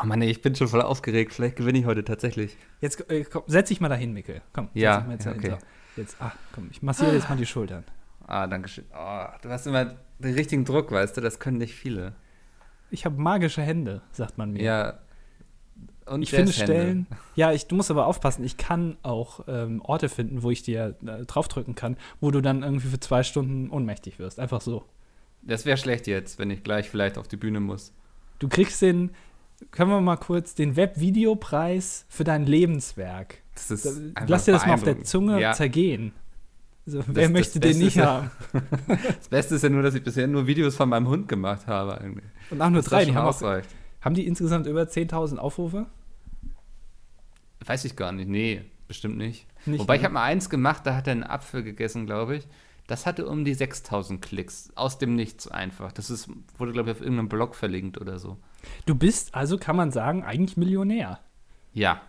Oh Mann, ich bin schon voll aufgeregt. Vielleicht gewinne ich heute tatsächlich. Jetzt äh, komm, setz dich mal dahin, Mikkel. Komm, setz Ja, dich mal jetzt ja, okay. So, jetzt, ah, komm, ich massiere jetzt mal die Schultern. Ah, danke schön. Oh, du hast immer den richtigen Druck, weißt du? Das können nicht viele. Ich habe magische Hände, sagt man mir. Ja. Und ich finde. Stellen. Ja, ich, du musst aber aufpassen. Ich kann auch ähm, Orte finden, wo ich dir äh, draufdrücken kann, wo du dann irgendwie für zwei Stunden ohnmächtig wirst. Einfach so. Das wäre schlecht jetzt, wenn ich gleich vielleicht auf die Bühne muss. Du kriegst den, können wir mal kurz, den Webvideopreis für dein Lebenswerk. Lass dir das mal auf der. Zunge Ja. zergehen. Also, wer das möchte den nicht ja- haben? Das Beste ist ja nur, dass ich bisher nur Videos von meinem Hund gemacht habe eigentlich. Und auch nur drei. Die haben, auch, haben die insgesamt über 10.000 Aufrufe? Weiß ich gar nicht. Nee, bestimmt nicht. Nicht, Wobei ne? ich habe mal eins gemacht, da hat er einen Apfel gegessen, glaube ich. Das hatte um die 6000 Klicks. Aus dem Nichts einfach. Das ist, wurde, glaube ich, auf irgendeinem Blog verlinkt oder so. Du bist also, kann man sagen, eigentlich Millionär. Ja.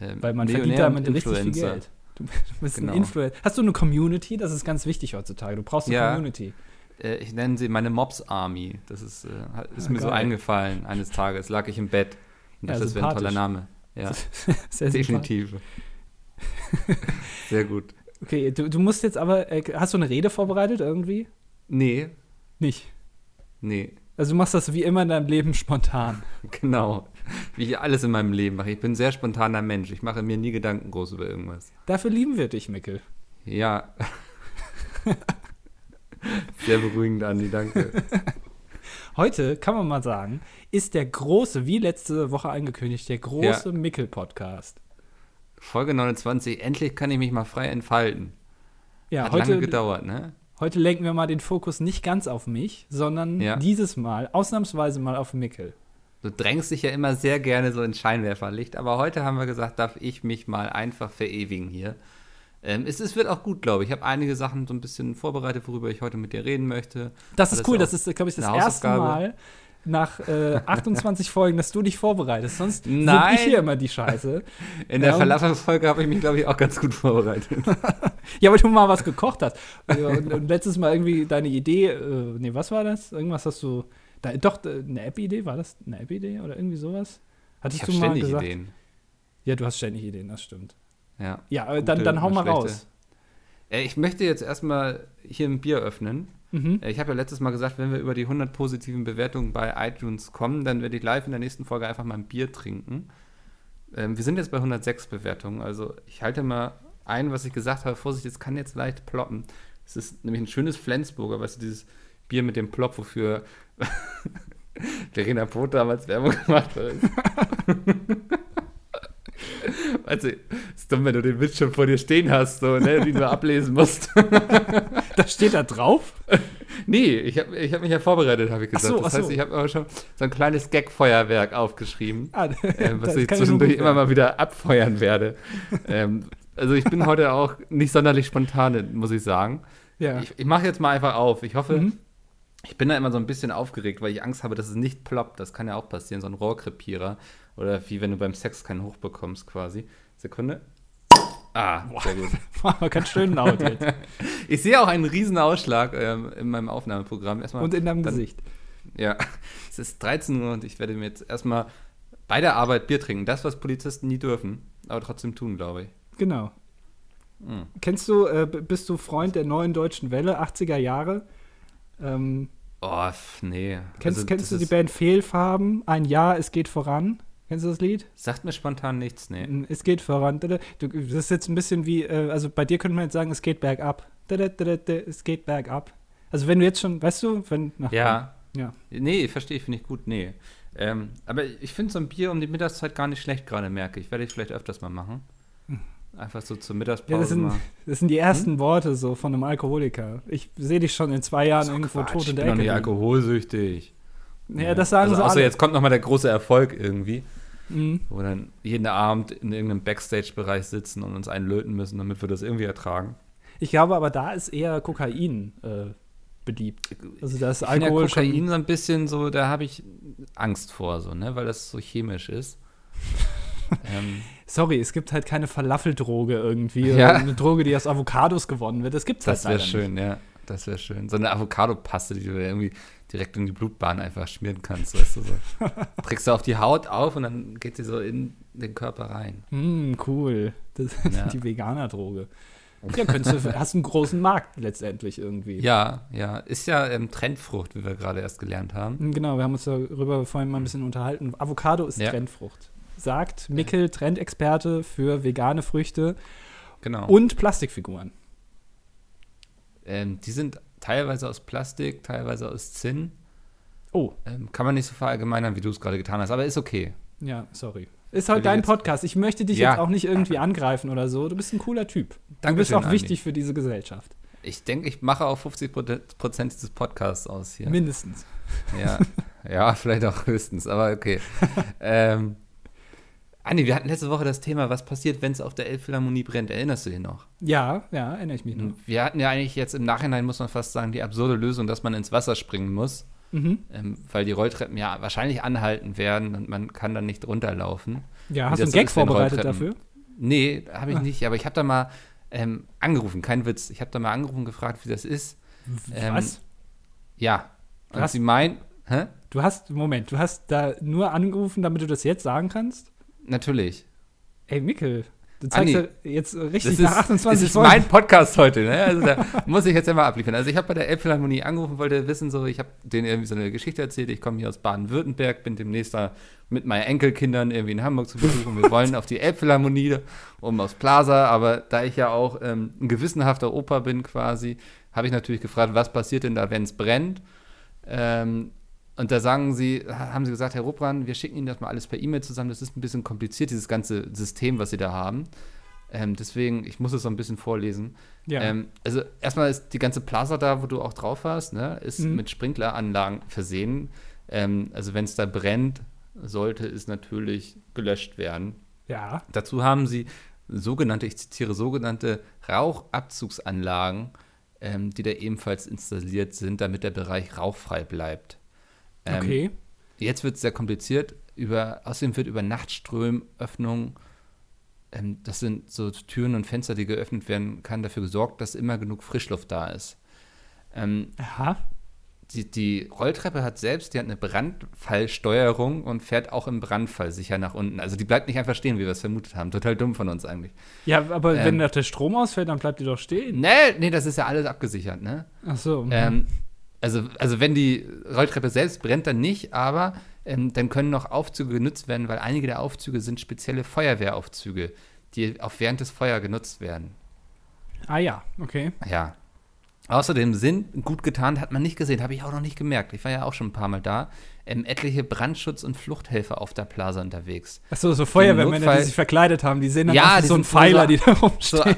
Ähm, Weil man verdient Millionär damit und richtig viel. Geld. Du, du bist Genau. ein Influencer. Hast du eine Community? Das ist ganz wichtig heutzutage. Du brauchst eine Ja. Community. Äh, ich nenne sie meine Mobs Army. Das ist, äh, ist Ah, mir so geil. eingefallen. Eines Tages lag ich im Bett. Und Ja, das wäre ein toller. Name. Ja, Sehr definitiv. Sehr gut. Okay, du, du musst jetzt aber, äh, hast du eine Rede vorbereitet irgendwie? Nee, Nicht. nee. Also du machst das wie immer in deinem Leben spontan. Genau. Wie ich alles in meinem Leben mache. Ich bin ein sehr spontaner Mensch. Ich mache mir nie Gedanken groß über irgendwas. Dafür lieben wir dich, Mickel. Ja. Sehr beruhigend, Andi, danke. Heute, kann man mal sagen, ist der große, wie letzte Woche angekündigt, der große Mickel-Podcast. Folge 29, endlich kann ich mich mal frei entfalten. Ja, Hat lange heute, gedauert, ne? Heute lenken wir mal den Fokus nicht ganz auf mich, sondern Ja. dieses Mal, ausnahmsweise mal auf Mickel. Du drängst dich ja immer sehr gerne so ins Scheinwerferlicht, aber heute haben wir gesagt, darf ich mich mal einfach verewigen hier. Ähm, es, es wird auch gut, glaube ich. Ich habe einige Sachen so ein bisschen vorbereitet, worüber ich heute mit dir reden möchte. Das ist cool, ist das ist, glaube ich, das erste. Mal nach äh, 28 Folgen, dass du dich vorbereitest. Sonst Nein. ich hier immer die Scheiße. In der Ja, und- Falafel-Folge habe ich mich, glaube ich, auch ganz gut vorbereitet. Ja, weil du mal was gekocht hast. Und, und letztes Mal irgendwie deine Idee, äh, nee, was war das? Irgendwas hast du, da, doch, äh, eine App-Idee, war das eine App-Idee oder irgendwie sowas? Hattest Ich du mal ständig gesagt? Ideen. Ja, du hast ständig Ideen, das stimmt. Ja. Ja, äh, dann, Gute, dann hau mal schlechte. raus. Äh, Ich möchte jetzt erstmal hier ein Bier öffnen. Mhm. Äh, Ich habe ja letztes Mal gesagt, wenn wir über die 100 positiven Bewertungen bei iTunes kommen, dann werde ich live in der nächsten Folge einfach mal ein Bier trinken. Ähm, wir sind jetzt bei 106 Bewertungen, also ich halte mal ein, was ich gesagt habe. Vorsicht, es kann jetzt leicht ploppen. Es ist nämlich ein schönes Flensburger, weißt du, dieses Bier mit dem Plop, wofür Verena Poth damals Werbung gemacht hat. Also, ist dumm, wenn du den Witz schon vor dir stehen hast, so, ne, den du ablesen musst. Das steht da drauf? Nee, ich habe ich hab mich ja vorbereitet, habe ich gesagt. so, das ach heißt, so. ich habe aber schon so ein kleines Gag-Feuerwerk aufgeschrieben, Ah, äh, was ich zwischendurch gut immer mal wieder abfeuern werde. ähm, also ich bin heute auch nicht sonderlich spontan, muss ich sagen. Ja. Ich, ich mache jetzt mal einfach auf. Ich hoffe, Mhm. ich bin da immer so ein bisschen aufgeregt, weil ich Angst habe, dass es nicht ploppt. Das kann ja auch passieren, so ein Rohrkrepierer. Oder wie wenn du beim Sex keinen Hoch bekommst quasi. Sekunde. Ah, sehr gut. Ganz schön laut jetzt. Ich sehe auch einen riesen Ausschlag ähm, in meinem Aufnahmeprogramm. Erstmal, Und in deinem dann- Gesicht. Ja, es ist 13 Uhr und ich werde mir jetzt erstmal bei der Arbeit Bier trinken. Das, was Polizisten nie dürfen, aber trotzdem tun, glaube ich. Genau. Mhm. Kennst du, äh, bist du Freund der neuen deutschen Welle, 80er Jahre? Ähm, Oh, nee. kennst Also, kennst du die Band Fehlfarben? Ein Jahr, es geht voran. Kennst du das Lied? Sagt mir spontan nichts, nee. Es geht voran. Du, das ist jetzt ein bisschen wie, äh, also bei dir könnte man jetzt sagen, es geht bergab. Es geht bergab. Also wenn du jetzt schon, weißt du, wenn nach Ja. ja. Nee, verstehe ich, finde ich gut, nee. Ähm, aber ich finde so ein Bier um die Mittagszeit gar nicht schlecht gerade, merke ich. Werde ich vielleicht öfters mal machen. Einfach so zur Mittagspause Ja, das sind, mal. das sind die ersten Worte so von einem Alkoholiker. Ich sehe dich schon in zwei Jahren irgendwo Quatsch, tot ich in bin der doch nicht Ecke. liegen. alkoholsüchtig. Ja, das sagen also, sie außer alle. jetzt kommt nochmal der große Erfolg irgendwie, Mhm. wo wir dann jeden Abend in irgendeinem Backstage-Bereich sitzen und uns einen löten müssen, damit wir das irgendwie ertragen. Ich glaube aber, da ist eher Kokain äh, beliebt. Also das Ich finde ja Alkohol Kokain so ein bisschen so, da habe ich Angst vor, so, ne, weil das so chemisch ist. ähm, Sorry, es gibt halt keine Falafeldroge irgendwie. Ja. Eine Droge, die aus Avocados gewonnen wird. Das gibt's das halt wäre leider schön, ja. Das wäre schön. So eine Avocado-Paste, die du irgendwie direkt in die Blutbahn einfach schmieren kannst, weißt du so. Trägst du auf die Haut auf und dann geht sie so in den Körper rein. Mm, cool. Das ist Ja. die Veganer-Droge. Ja, könntest du, hast einen großen Markt letztendlich irgendwie. Ja, ja. Ist ja ähm, Trendfrucht, wie wir gerade erst gelernt haben. Mm, Genau, wir haben uns darüber vorhin mal ein bisschen unterhalten. Avocado ist Ja. Trendfrucht. Sagt Mickel, Trendexperte für vegane Früchte Genau. und Plastikfiguren. Ähm, die sind teilweise aus Plastik, teilweise aus Zinn. Oh, Ähm, kann man nicht so verallgemeinern, wie du es gerade getan hast, aber ist okay. ja, sorry. Ist halt dein Podcast. Ich möchte dich Ja. jetzt auch nicht irgendwie angreifen oder so. Du bist ein cooler Typ. Du bist Dankeschön, auch Andi. wichtig für diese Gesellschaft. Ich denke, ich mache auch 50 Prozent dieses Podcasts aus hier. Mindestens. Ja, ja, vielleicht auch höchstens, aber okay. ähm, Andi, wir hatten letzte Woche das Thema, was passiert, wenn es auf der Elbphilharmonie brennt. Erinnerst du dich noch? Ja, ja, erinnere ich mich noch. Wir hatten ja eigentlich jetzt im Nachhinein, muss man fast sagen, die absurde Lösung, dass man ins Wasser springen muss, Mhm. ähm, weil die Rolltreppen ja wahrscheinlich anhalten werden und man kann dann nicht runterlaufen. Ja, hast du einen Gag vorbereitet dafür? Nee, habe ich Ah. nicht, aber ich habe da mal ähm, angerufen, kein Witz. Ich habe da mal angerufen gefragt, wie das ist. Ähm, Was? Ja. Und Was? sie meint, hä? Du hast, Moment, du hast da nur angerufen, damit du das jetzt sagen kannst? Natürlich. Ey, Mikkel, du zeigst Andi, ja jetzt Das richtig ist, nach das 28 ist Folgen. mein Podcast heute, ne? Also da muss ich jetzt ja mal abliefern. Also ich habe bei der Elbphilharmonie angerufen, wollte wissen, so, ich habe denen irgendwie so eine Geschichte erzählt. Ich komme hier aus Baden-Württemberg, bin demnächst da mit meinen Enkelkindern irgendwie in Hamburg zu besuchen. Wir wollen auf die Elbphilharmonie, um aufs Plaza, aber da ich ja auch ähm, ein gewissenhafter Opa bin quasi, habe ich natürlich gefragt, was passiert denn da, wenn es brennt? Ähm, und da sagen sie, haben sie gesagt, Herr Ruppran, wir schicken Ihnen das mal alles per E-Mail zusammen. Das ist ein bisschen kompliziert, dieses ganze System, was Sie da haben. Ähm, deswegen, ich muss es so ein bisschen vorlesen. ja. Ähm, also erstmal ist die ganze Plaza da, wo du auch drauf warst, ne, ist Mhm. mit Sprinkleranlagen versehen. Ähm, also wenn es da brennt, sollte es natürlich gelöscht werden. ja. Dazu haben sie sogenannte, ich zitiere, sogenannte Rauchabzugsanlagen, ähm, die da ebenfalls installiert sind, damit der Bereich rauchfrei bleibt. Ähm, Okay. Jetzt wird es sehr kompliziert. Über, außerdem wird über Nachtströmöffnung, ähm, das sind so Türen und Fenster, die geöffnet werden kann, dafür gesorgt, dass immer genug Frischluft da ist. Ähm, Aha. die, die Rolltreppe hat selbst, die hat eine Brandfallsteuerung und fährt auch im Brandfall sicher nach unten. Also die bleibt nicht einfach stehen, wie wir es vermutet haben. Total dumm von uns eigentlich. Ja, aber Ähm. wenn da der Strom ausfällt, dann bleibt die doch stehen. Nee, nee, das ist ja alles abgesichert, ne? Ach so. Ähm, also, also wenn die Rolltreppe selbst brennt, dann nicht, aber ähm, dann können noch Aufzüge genutzt werden, weil einige der Aufzüge sind spezielle Feuerwehraufzüge, die auch während des Feuer genutzt werden. ah ja, okay. Ja. Außerdem sind gut getan, hat man nicht gesehen, habe ich auch noch nicht gemerkt. Ich war ja auch schon ein paar Mal da. Ähm, etliche Brandschutz- und Fluchthelfer auf der Plaza unterwegs. Ach so, so Feuerwehrmänner, Notfall- die sich verkleidet haben, die sehen dann Ja, aus wie die so ein sind so- Pfeiler, so- die da So, rumstehen.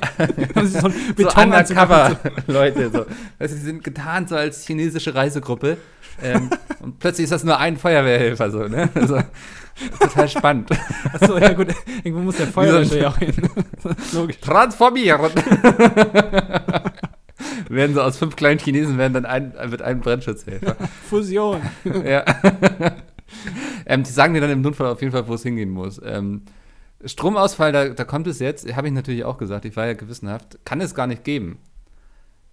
so einen so Betonanzug Undercover-Leute. So. Also, sie sind getarnt so als chinesische Reisegruppe. Ähm, und plötzlich ist das nur ein Feuerwehrhelfer. So, ne? also, total spannend. Achso, ja gut, irgendwo muss der Feuerwehr ja auch hin. Logisch. Transformieren! werden so aus fünf kleinen Chinesen werden dann ein, wird ein Brandschutzhelfer. Fusion. ja. ähm, die sagen dir dann im Notfall auf jeden Fall, wo es hingehen muss. Ähm, Stromausfall, da, da kommt es jetzt, habe ich natürlich auch gesagt, ich war ja gewissenhaft, kann es gar nicht geben.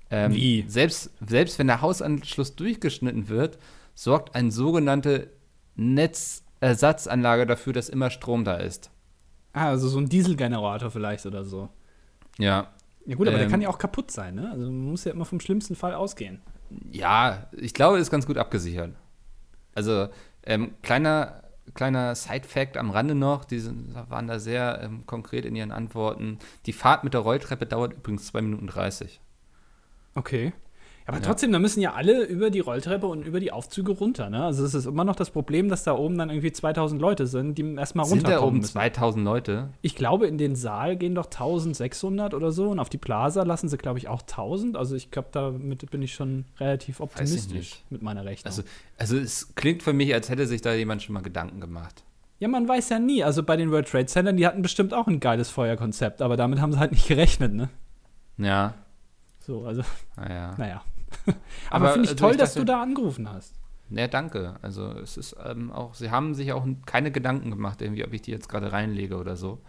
Ähm, Wie? Selbst, selbst wenn der Hausanschluss durchgeschnitten wird, sorgt eine sogenannte Netzersatzanlage dafür, dass immer Strom da ist. Ah, also so ein Dieselgenerator vielleicht oder so. Ja. Ja gut, aber der Ähm. kann ja auch kaputt sein, ne? Also man muss ja immer vom schlimmsten Fall ausgehen. Ja, ich glaube, ist ganz gut abgesichert. Also, ähm, kleiner, kleiner Side-Fact am Rande noch, die sind, waren da sehr ähm, konkret in ihren Antworten. Die Fahrt mit der Rolltreppe dauert übrigens 2 Minuten 30. Okay. Aber Ja. trotzdem, da müssen ja alle über die Rolltreppe und über die Aufzüge runter, ne? Also es ist immer noch das Problem, dass da oben dann irgendwie 2000 Leute sind, die erstmal Sind da runterkommen oben müssen. 2000 Leute? Ich glaube, in den Saal gehen doch 1600 oder so und auf die Plaza lassen sie, glaube ich, auch 1000. Also ich glaube, damit bin ich schon relativ optimistisch mit meiner Rechnung. Also, also es klingt für mich, als hätte sich da jemand schon mal Gedanken gemacht. ja, man weiß ja nie. Also bei den World Trade Centern, die hatten bestimmt auch ein geiles Feuerkonzept, aber damit haben sie halt nicht gerechnet, ne? Ja, So, also, naja. naja. aber Aber, finde ich also toll, ich dass dachte- du da angerufen hast. Ja, danke. Also es ist ähm, auch, sie haben sich auch keine Gedanken gemacht, irgendwie, ob ich die jetzt gerade reinlege oder so.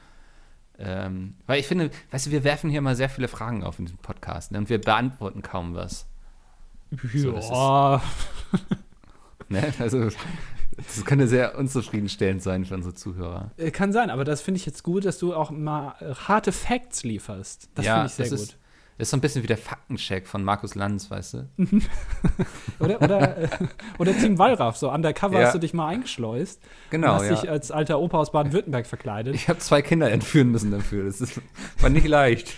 Ähm, weil ich finde, weißt du, wir werfen hier mal sehr viele Fragen auf in diesem Podcast ne, und wir beantworten kaum was. So, das Ja, Ne? Also, das könnte sehr unzufriedenstellend sein für unsere Zuhörer. äh, kann sein, aber das finde ich jetzt gut, dass du auch mal harte Facts lieferst. Das Ja, finde ich sehr gut. ist- ist so ein bisschen wie der Faktencheck von Markus Lanz, weißt du? Oder, oder, äh, oder Team Wallraff, so undercover Ja. hast du dich mal eingeschleust. Genau, und hast ja. dich als alter Opa aus Baden-Württemberg verkleidet. Ich habe zwei Kinder entführen müssen dafür. Das ist, war nicht leicht.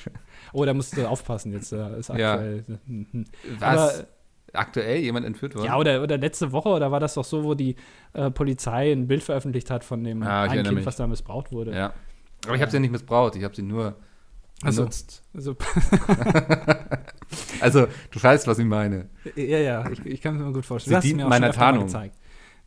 Oh, da musst du aufpassen jetzt. äh, Ist Ja. aktuell. Hm, hm. Was? Aber- Aktuell jemand entführt worden? Ja, oder, oder letzte Woche, oder war das doch so, wo die äh, Polizei ein Bild veröffentlicht hat von dem Ah, einen Kind, mich. was da missbraucht wurde. Ja. Aber ich habe sie ja nicht missbraucht, ich habe sie nur Ach so. benutzt. Also, Also, du weißt, was ich meine. ja, ja, ich, ich kann es mir gut vorstellen. Sie dient mir auch meiner Tarnung. gezeigt.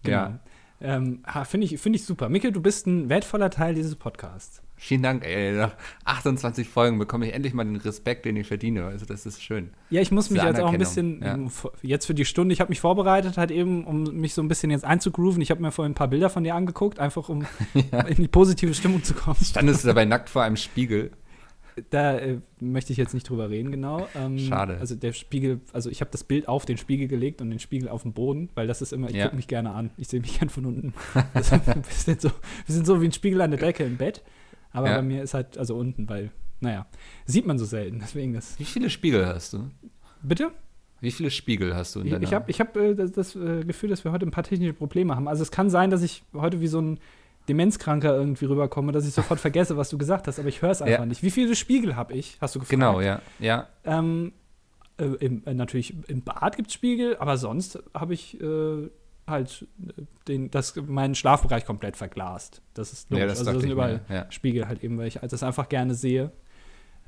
Genau. Ja. Ähm, Finde ich, find ich super. Mikkel, du bist ein wertvoller Teil dieses Podcasts. Vielen Dank, ey. Nach 28 Folgen bekomme ich endlich mal den Respekt, den ich verdiene. Also, das ist schön. Ja, ich muss mich jetzt auch ein bisschen, ja. ähm, jetzt für die Stunde, ich habe mich vorbereitet, halt eben, um mich so ein bisschen jetzt einzugrooven. Ich habe mir vorhin ein paar Bilder von dir angeguckt, einfach um in die positive Stimmung zu kommen. Standest du dabei nackt vor einem Spiegel? Da äh, möchte ich jetzt nicht drüber reden, genau. Ähm, Schade. Also der Spiegel, also ich habe das Bild auf den Spiegel gelegt und den Spiegel auf den Boden, weil das ist immer, ich Ja. gucke mich gerne an. Ich sehe mich gern von unten. Das ist ein bisschen so, wir sind so wie ein Spiegel an der Decke im Bett. Aber Ja. bei mir ist halt, also unten, weil, naja, sieht man so selten. Deswegen das. Wie viele Spiegel hast du? Bitte? Wie viele Spiegel hast du in Ich, deiner ich habe ich hab, äh, das, das äh, Gefühl, dass wir heute ein paar technische Probleme haben. Also es kann sein, dass ich heute wie so ein Demenzkranker irgendwie rüberkomme, dass ich sofort vergesse, was du gesagt hast, aber ich höre es einfach Ja. nicht. Wie viele Spiegel habe ich? Hast du gefragt? Genau, ja. Ja, Ähm, äh, im, äh, natürlich im Bad gibt es Spiegel, aber sonst habe ich äh, halt äh, den, das, meinen Schlafbereich komplett verglast. Das ist logisch. ja das also da dachte sind überall. Ja. Spiegel halt eben, weil ich das einfach gerne sehe,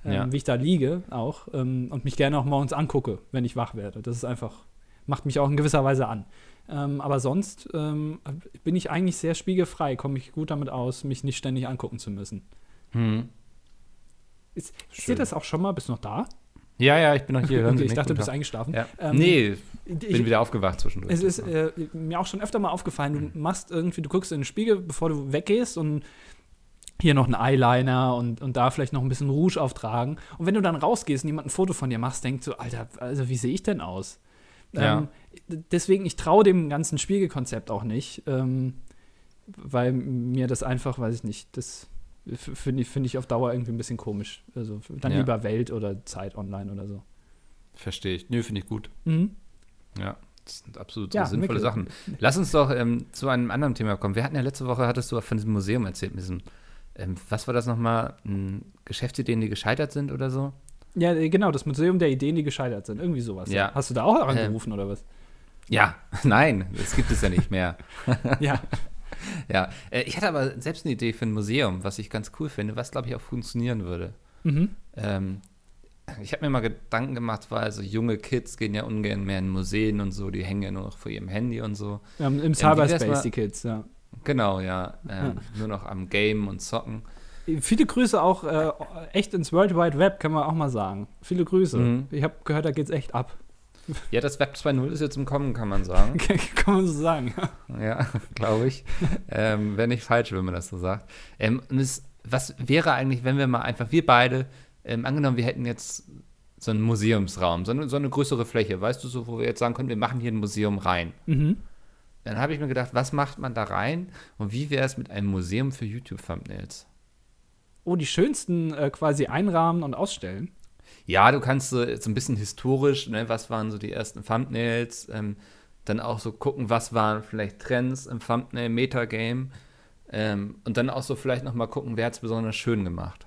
ähm, wie ich da liege auch ähm, und mich gerne auch morgens angucke, wenn ich wach werde. Das ist einfach, macht mich auch in gewisser Weise an. Ähm, aber sonst ähm, bin ich eigentlich sehr spiegelfrei, komme ich gut damit aus, mich nicht ständig angucken zu müssen. Hm. Ist, ist dir das auch schon mal? Bist du noch da? ja, ja, ich bin noch hier. Okay, ich dachte, du bist eingeschlafen. Ja. Ähm, nee, Ich, bin wieder aufgewacht zwischendurch. Es ist äh, mir auch schon öfter mal aufgefallen, du machst irgendwie, du guckst in den Spiegel, bevor du weggehst und hier noch ein Eyeliner und, und da vielleicht noch ein bisschen Rouge auftragen. Und wenn du dann rausgehst und jemand ein Foto von dir machst, denkst du, Alter, also wie sehe ich denn aus? Ja. Ähm, deswegen, ich traue dem ganzen Spiegelkonzept auch nicht, ähm, weil mir das einfach, weiß ich nicht, das finde ich, find ich auf Dauer irgendwie ein bisschen komisch. Also dann Ja. lieber Welt oder Zeit online oder so. Verstehe ich. Nö, finde ich gut. Mhm. Ja, das sind absolut Ja, sinnvolle Mikkel. Sachen. Lass uns doch ähm, zu einem anderen Thema kommen. Wir hatten ja letzte Woche, hattest du von diesem Museum erzählt, mit diesem, ähm, was war das nochmal? Hm, Geschäftsideen, die gescheitert sind oder so? Ja, äh, genau, das Museum der Ideen, die gescheitert sind. Irgendwie sowas. Ja. Hast du da auch Ähm. angerufen oder was? Ja, nein, das gibt es ja nicht mehr. ja. Ja, äh, ich hatte aber selbst eine Idee für ein Museum, was ich ganz cool finde, was glaube ich auch funktionieren würde. Mhm. Ähm, ich habe mir mal Gedanken gemacht, weil so junge Kids gehen ja ungern mehr in Museen und so, die hängen ja nur noch vor ihrem Handy und so. Ja, Im wie wär's Cyberspace, mal- die Kids, ja. Genau, ja. Ähm, Nur noch am Game und Zocken. Viele Grüße auch äh, echt ins World Wide Web, kann man auch mal sagen. Viele Grüße. Mhm. Ich habe gehört, da geht's echt ab. Ja, das Web 2.0 ist jetzt im Kommen, kann man sagen. kann man so sagen. ja, glaube ich. ähm, Wäre nicht falsch, wenn man das so sagt. Ähm, es, was wäre eigentlich, wenn wir mal einfach, wir beide, ähm, angenommen, wir hätten jetzt so einen Museumsraum, so eine, so eine größere Fläche, weißt du, so, wo wir jetzt sagen können, wir machen hier ein Museum rein. Mhm. Dann habe ich mir gedacht, was macht man da rein und wie wäre es mit einem Museum für YouTube-Thumbnails? Oh, die schönsten äh, quasi einrahmen und ausstellen. Ja, du kannst so, so ein bisschen historisch, ne, was waren so die ersten Thumbnails, ähm, dann auch so gucken, was waren vielleicht Trends im Thumbnail, Metagame ähm, und dann auch so vielleicht nochmal gucken, wer hat es besonders schön gemacht.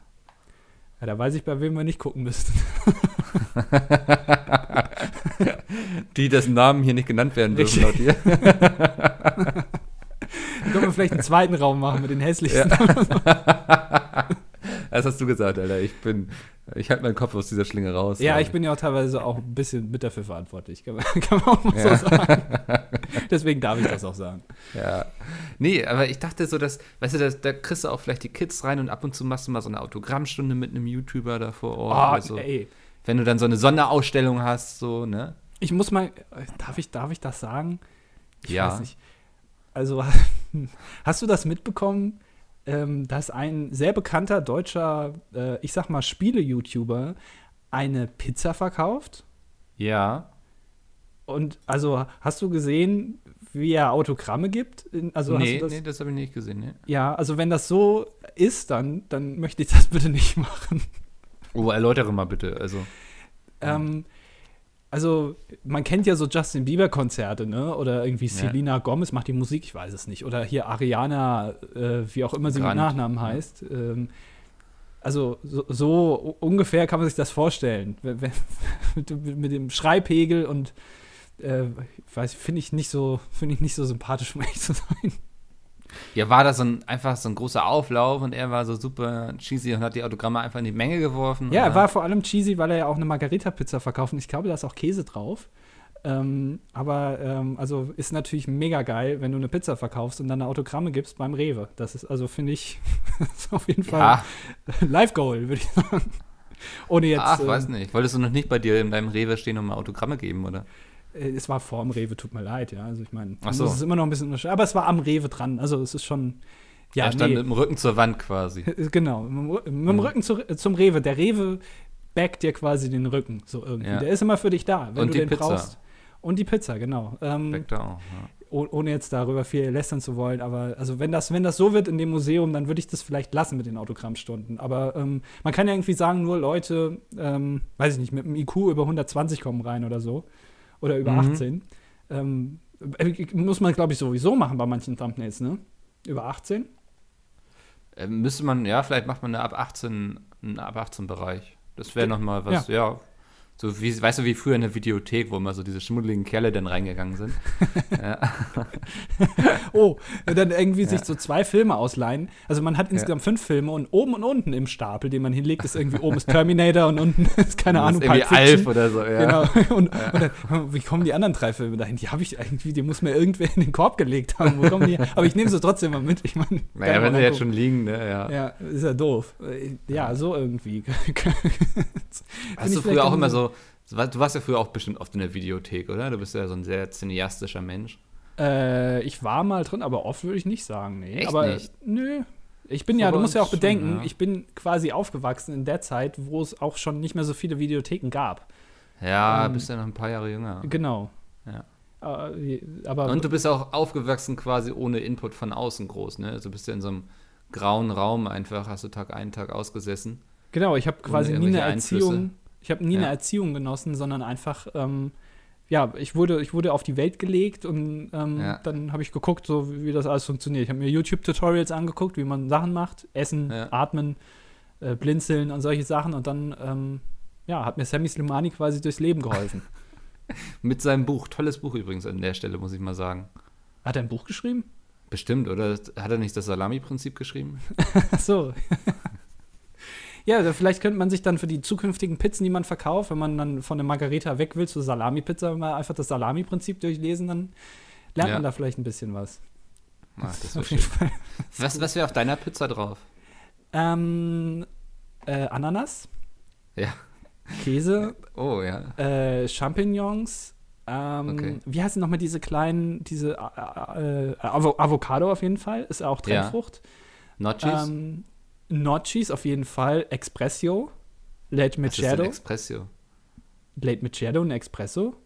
Ja, da weiß ich, bei wem wir nicht gucken müssten. Die, dessen Namen hier nicht genannt werden dürfen, laut dir. Dann können wir vielleicht einen zweiten Raum machen mit den hässlichsten. Das hast du gesagt, Alter. Ich bin, ich halte meinen Kopf aus dieser Schlinge raus. Ja, ich bin ja auch teilweise auch ein bisschen mit dafür verantwortlich. Kann man, kann man auch mal Ja. so sagen. Deswegen darf ich das auch sagen. Ja. Nee, aber ich dachte so, dass, weißt du, da, da kriegst du auch vielleicht die Kids rein und ab und zu machst du mal so eine Autogrammstunde mit einem YouTuber da vor Ort. Oh, oder so. ey. Wenn du dann so eine Sonderausstellung hast, so, ne? Ich muss mal, darf ich, darf ich das sagen? Ich Ja. weiß nicht. Also, hast du das mitbekommen, ähm, dass ein sehr bekannter deutscher, äh, ich sag mal, Spiele-YouTuber eine Pizza verkauft? Ja. Und also hast du gesehen, wie er Autogramme gibt? Also nee, das, nee, das habe ich nicht gesehen. Nee. Ja, also wenn das so ist, dann, dann möchte ich das bitte nicht machen. Oh, erläutere mal bitte. Also. Ähm, also, man kennt ja so Justin Bieber-Konzerte, ne? Oder irgendwie Selena ja. Gomez macht die Musik, ich weiß es nicht. Oder hier Ariana, äh, wie auch immer sie Grant. mit Nachnamen heißt. Ähm, also, so, so, ungefähr kann man sich das vorstellen. mit, dem Schreibpegel und äh, weiß, finde ich nicht so, finde ich nicht so sympathisch, um ehrlich zu sein. Ja, war das so ein, einfach so ein großer Auflauf und er war so super cheesy und hat die Autogramme einfach in die Menge geworfen? Ja, oder? er war vor allem cheesy, weil er ja auch eine Margarita-Pizza verkauft und ich glaube, da ist auch Käse drauf. Ähm, aber ähm, also ist natürlich mega geil, wenn du eine Pizza verkaufst und dann eine Autogramme gibst beim Rewe. Das ist also, finde ich, auf jeden Fall ja. Live-Goal, würde ich sagen. Ohne jetzt. Ach, äh, weiß nicht. Wolltest du noch nicht bei dir in deinem Rewe stehen und mal Autogramme geben, oder? Äh, es war vorm Rewe, tut mir leid, ja. Also ich meine, so. es ist immer noch ein bisschen aber es war am Rewe dran. Also es ist schon. Ja, er stand nee. mit dem Rücken zur Wand quasi. Äh, genau, mit, dem mhm. Rücken zu, zum Rewe. Der Rewe backt dir quasi den Rücken, so irgendwie. Ja. Der ist immer für dich da, wenn Und du den Pizza. brauchst. Und die Pizza, genau. Ähm, auch, ja. Ohne jetzt darüber viel lästern zu wollen, aber also wenn das, wenn das so wird in dem Museum, dann würde ich das vielleicht lassen mit den Autogrammstunden. Aber ähm, man kann ja irgendwie sagen, nur Leute, ähm, weiß ich nicht, mit einem IQ über 120 kommen rein oder so oder über mhm. 18. Ähm, äh, muss man, glaube ich, sowieso machen bei manchen Thumbnails, ne? Über 18? Äh, müsste man, ja, vielleicht macht man eine ab 18, einen ab 18 Bereich. Das wäre nochmal was, ja. ja. So wie, weißt du, wie früher in der Videothek, wo immer so diese schmuddeligen Kerle dann reingegangen sind. oh, dann irgendwie ja. sich so zwei Filme ausleihen. Also man hat insgesamt ja. fünf Filme und oben und unten im Stapel, den man hinlegt, ist irgendwie oben ist Terminator und unten ist keine das Ahnung, ist irgendwie Alf oder so, ja. Genau. Und, und dann, wie kommen die anderen drei Filme dahin? Die habe ich irgendwie, die muss mir irgendwer in den Korb gelegt haben. Wo kommen die? Aber ich nehme sie trotzdem mal mit. Ich meine, naja, wenn sie jetzt schon liegen, ne? Ja. ja, ist ja doof. Ja, so irgendwie. Hast du früher auch immer so Du warst ja früher auch bestimmt oft in der Videothek, oder? Du bist ja so ein sehr cineastischer Mensch. Äh, ich war mal drin, aber oft würde ich nicht sagen, nee. Echt aber nicht? nö. Ich bin so ja, du musst ja auch schon, bedenken, ja. ich bin quasi aufgewachsen in der Zeit, wo es auch schon nicht mehr so viele Videotheken gab. Ja, ähm, bist ja noch ein paar Jahre jünger. Genau. Ja. Äh, aber Und du bist auch aufgewachsen quasi ohne Input von außen groß, ne? Also bist ja in so einem grauen Raum einfach, hast du Tag ein, Tag ausgesessen. Genau, ich habe quasi nie eine Erziehung ich habe nie ja. eine Erziehung genossen, sondern einfach, ähm, ja, ich wurde, ich wurde auf die Welt gelegt und ähm, ja. dann habe ich geguckt, so wie, wie, das alles funktioniert. Ich habe mir YouTube-Tutorials angeguckt, wie man Sachen macht, Essen, ja. Atmen, äh, Blinzeln und solche Sachen und dann, ähm, ja, hat mir Sammy Slimani quasi durchs Leben geholfen. Mit seinem Buch, tolles Buch übrigens an der Stelle, muss ich mal sagen. Hat er ein Buch geschrieben? Bestimmt, oder? Hat er nicht das Salami-Prinzip geschrieben? Ach so. Ja, vielleicht könnte man sich dann für die zukünftigen Pizzen, die man verkauft, wenn man dann von der Margarita weg will zur Salami-Pizza, mal einfach das Salami-Prinzip durchlesen, dann lernt ja. man da vielleicht ein bisschen was. Ach, das auf jeden Fall. Was, was wäre auf deiner Pizza drauf? Ähm, äh, Ananas. Ja. Käse. Oh, ja. Äh, Champignons. Ähm, okay. Wie heißen nochmal diese kleinen, diese äh, äh, Avocado auf jeden Fall, ist auch Trennfrucht. Ja. Notchis? Ähm, Notchis auf jeden Fall. Espresso. Late Macchiato. Was ist Espresso? Late Macchiato, ein Espresso.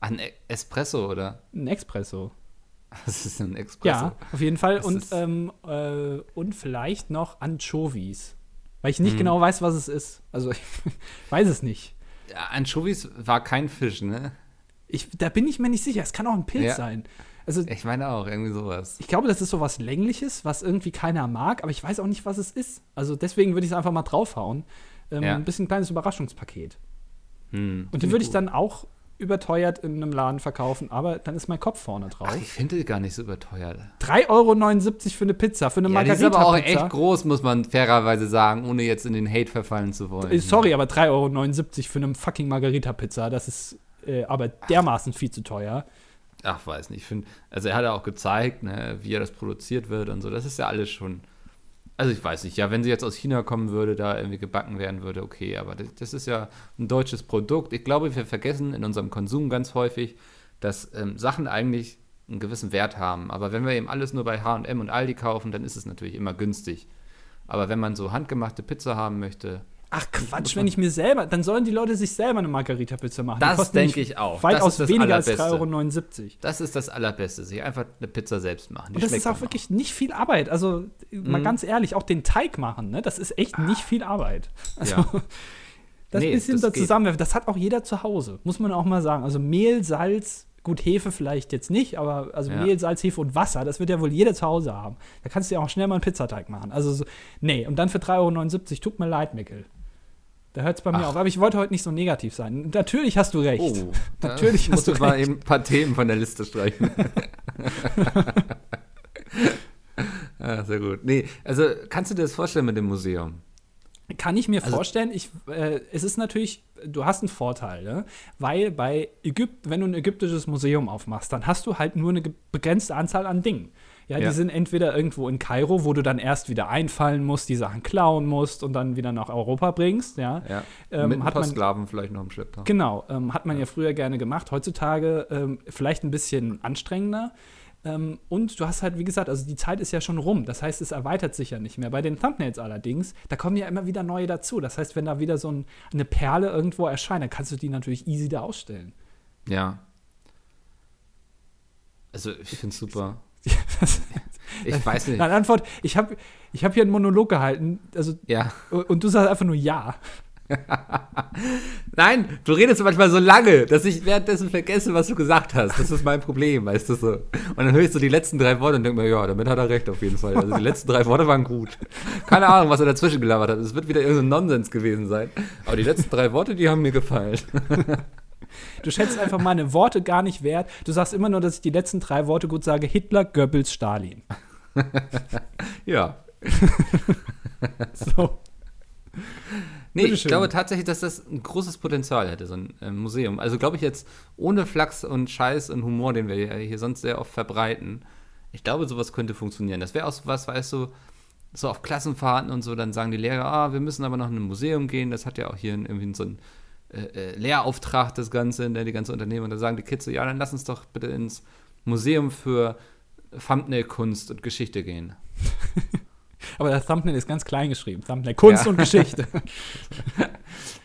Ein e Espresso, oder? Ein Espresso. Was ist ein Espresso? Ja, auf jeden Fall. und, ähm, äh, und vielleicht noch Anchovies. Weil ich nicht hm. genau weiß, was es ist. Also ich weiß es nicht. Ja, Anchovies war kein Fisch, ne? Ich, da bin ich mir nicht sicher. Es kann auch ein Pilz ja. sein. Also, ich meine auch, irgendwie sowas. Ich glaube, das ist so was Längliches, was irgendwie keiner mag, aber ich weiß auch nicht, was es ist. Also deswegen würde ich es einfach mal draufhauen. Ähm, ja. Ein bisschen ein kleines Überraschungspaket. Hm, und die würde ich dann auch überteuert in einem Laden verkaufen, aber dann ist mein Kopf vorne drauf. Ach, ich finde die gar nicht so überteuert. 3,79 Euro für eine Pizza, für eine ja, Margarita. Die ist aber auch echt groß, muss man fairerweise sagen, ohne jetzt in den Hate verfallen zu wollen. Äh, sorry, aber 3,79 Euro für eine fucking Margarita-Pizza, das ist äh, aber dermaßen viel zu teuer ach, weiß nicht, ich finde, also er hat ja auch gezeigt, ne, wie er das produziert wird und so, das ist ja alles schon, also ich weiß nicht, ja, wenn sie jetzt aus China kommen würde, da irgendwie gebacken werden würde, okay, aber das, das ist ja ein deutsches Produkt. Ich glaube, wir vergessen in unserem Konsum ganz häufig, dass ähm, Sachen eigentlich einen gewissen Wert haben. Aber wenn wir eben alles nur bei HM und Aldi kaufen, dann ist es natürlich immer günstig. Aber wenn man so handgemachte Pizza haben möchte, Ach Quatsch, wenn ich mir selber, dann sollen die Leute sich selber eine Margarita-Pizza machen. Das denke ich auch. Weitaus weniger als Allerbeste. 3,79 Euro. Das ist das Allerbeste, sich einfach eine Pizza selbst machen. Die Und das ist auch dann wirklich nicht viel Arbeit. Also, mal Mhm. ganz ehrlich, auch den Teig machen, ne? Das ist echt nicht viel Arbeit. Also, Ja. das Nee, bisschen das da zusammenwerfen, das hat auch jeder zu Hause, muss man auch mal sagen. Also Mehl, Salz, gut, Hefe vielleicht jetzt nicht, aber also Ja. Mehl, Salz, Hefe und Wasser, das wird ja wohl jeder zu Hause haben. Da kannst du ja auch schnell mal einen Pizzateig machen. Also, so, nee, und dann für 3,79 Euro, tut mir leid, Mickel. Da hört es bei mir Ach. auf. Aber ich wollte heute nicht so negativ sein. Natürlich hast du recht. Oh, Natürlich hast du musst du mal recht. eben ein paar Themen von der Liste streichen. ah, sehr gut. Nee, also kannst du dir das vorstellen mit dem Museum? Kann ich mir Also- vorstellen, ich, äh, es ist natürlich, du hast einen Vorteil, ne? weil bei Ägypten, wenn du ein ägyptisches Museum aufmachst, dann hast du halt nur eine begrenzte Anzahl an Dingen. Ja, Ja. die sind entweder irgendwo in Kairo, wo du dann erst wieder einfallen musst, die Sachen klauen musst und dann wieder nach Europa bringst, ja. Ja. Ähm, mit ein paar man- Sklaven vielleicht noch im Schlepptau. Genau, ähm, hat man ja. früher gerne gemacht. Heutzutage ähm, vielleicht ein bisschen anstrengender. Ähm, und du hast halt, wie gesagt, also die Zeit ist ja schon rum. Das heißt, es erweitert sich ja nicht mehr. Bei den Thumbnails allerdings, da kommen ja immer wieder neue dazu. Das heißt, wenn da wieder so ein, eine Perle irgendwo erscheint, dann kannst du die natürlich easy da ausstellen. Ja. Also ich finde es super. Ich weiß nicht. Dann Antwort, ich habe ich hab hier einen Monolog gehalten, also, Ja. und du sagst einfach nur ja. Nein, du redest manchmal so lange, dass ich währenddessen vergesse, was du gesagt hast. Das ist mein Problem, weißt du so. Und dann höre ich so die letzten drei Worte und denke mir, ja, damit hat er recht auf jeden Fall. Also die letzten drei Worte waren gut. Keine Ahnung, was er dazwischen gelabert hat. Es wird wieder irgendein Nonsens gewesen sein. Aber die letzten drei Worte, die haben mir gefallen. Du schätzt einfach meine Worte gar nicht wert. Du sagst immer nur, dass ich die letzten drei Worte gut sage: Hitler, Goebbels, Stalin. Ja. So. Nee, ich glaube tatsächlich, dass das ein großes Potenzial hätte, so ein ähm, Museum. Also glaube ich jetzt, ohne Flachs und Scheiß und Humor, den wir hier sonst sehr oft verbreiten, ich glaube, sowas könnte funktionieren. Das wäre auch so was, weißt du, so auf Klassenfahrten und so, dann sagen die Lehrer, ah, wir müssen aber noch in ein Museum gehen. Das hat ja auch hier irgendwie so einen äh, äh, Lehrauftrag, das Ganze, ne, die ganze Unternehmung. Und da sagen die Kids so, ja, dann lass uns doch bitte ins Museum für Thumbnail-Kunst und Geschichte gehen. Aber das Thumbnail ist ganz klein geschrieben. Thumbnail Kunst Ja. und Geschichte.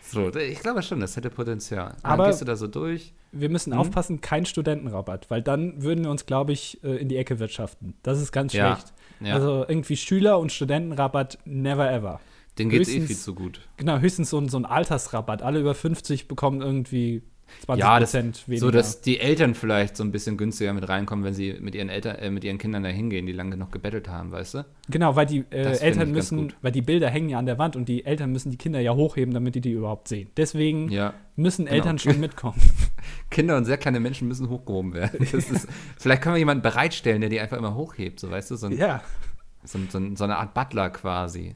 So, ich glaube schon, das hätte Potenzial. Und Aber- dann gehst du da so durch. Wir müssen Mhm. aufpassen, kein Studentenrabatt, weil dann würden wir uns, glaube ich, äh, in die Ecke wirtschaften. Das ist ganz Ja. schlecht. Ja, Also irgendwie Schüler- und Studentenrabatt, never ever. Denen geht es eh viel zu gut. Genau, höchstens so ein, so ein Altersrabatt. Alle über 50 bekommen irgendwie 20 Ja, das- Prozent weniger. So, dass die Eltern vielleicht so ein bisschen günstiger mit reinkommen, wenn sie mit ihren Eltern, äh, mit ihren Kindern da hingehen, die lange genug gebettelt haben, weißt du? genau, weil die äh, Eltern müssen, weil die Bilder hängen ja an der Wand und die Eltern müssen die Kinder ja hochheben, damit die die überhaupt sehen. Deswegen Ja. müssen Genau. Eltern schon mitkommen. Kinder und sehr kleine Menschen müssen hochgehoben werden. Ist, vielleicht können wir jemanden bereitstellen, der die einfach immer hochhebt, so weißt du, so, ein, ja, so, so, so eine Art Butler quasi.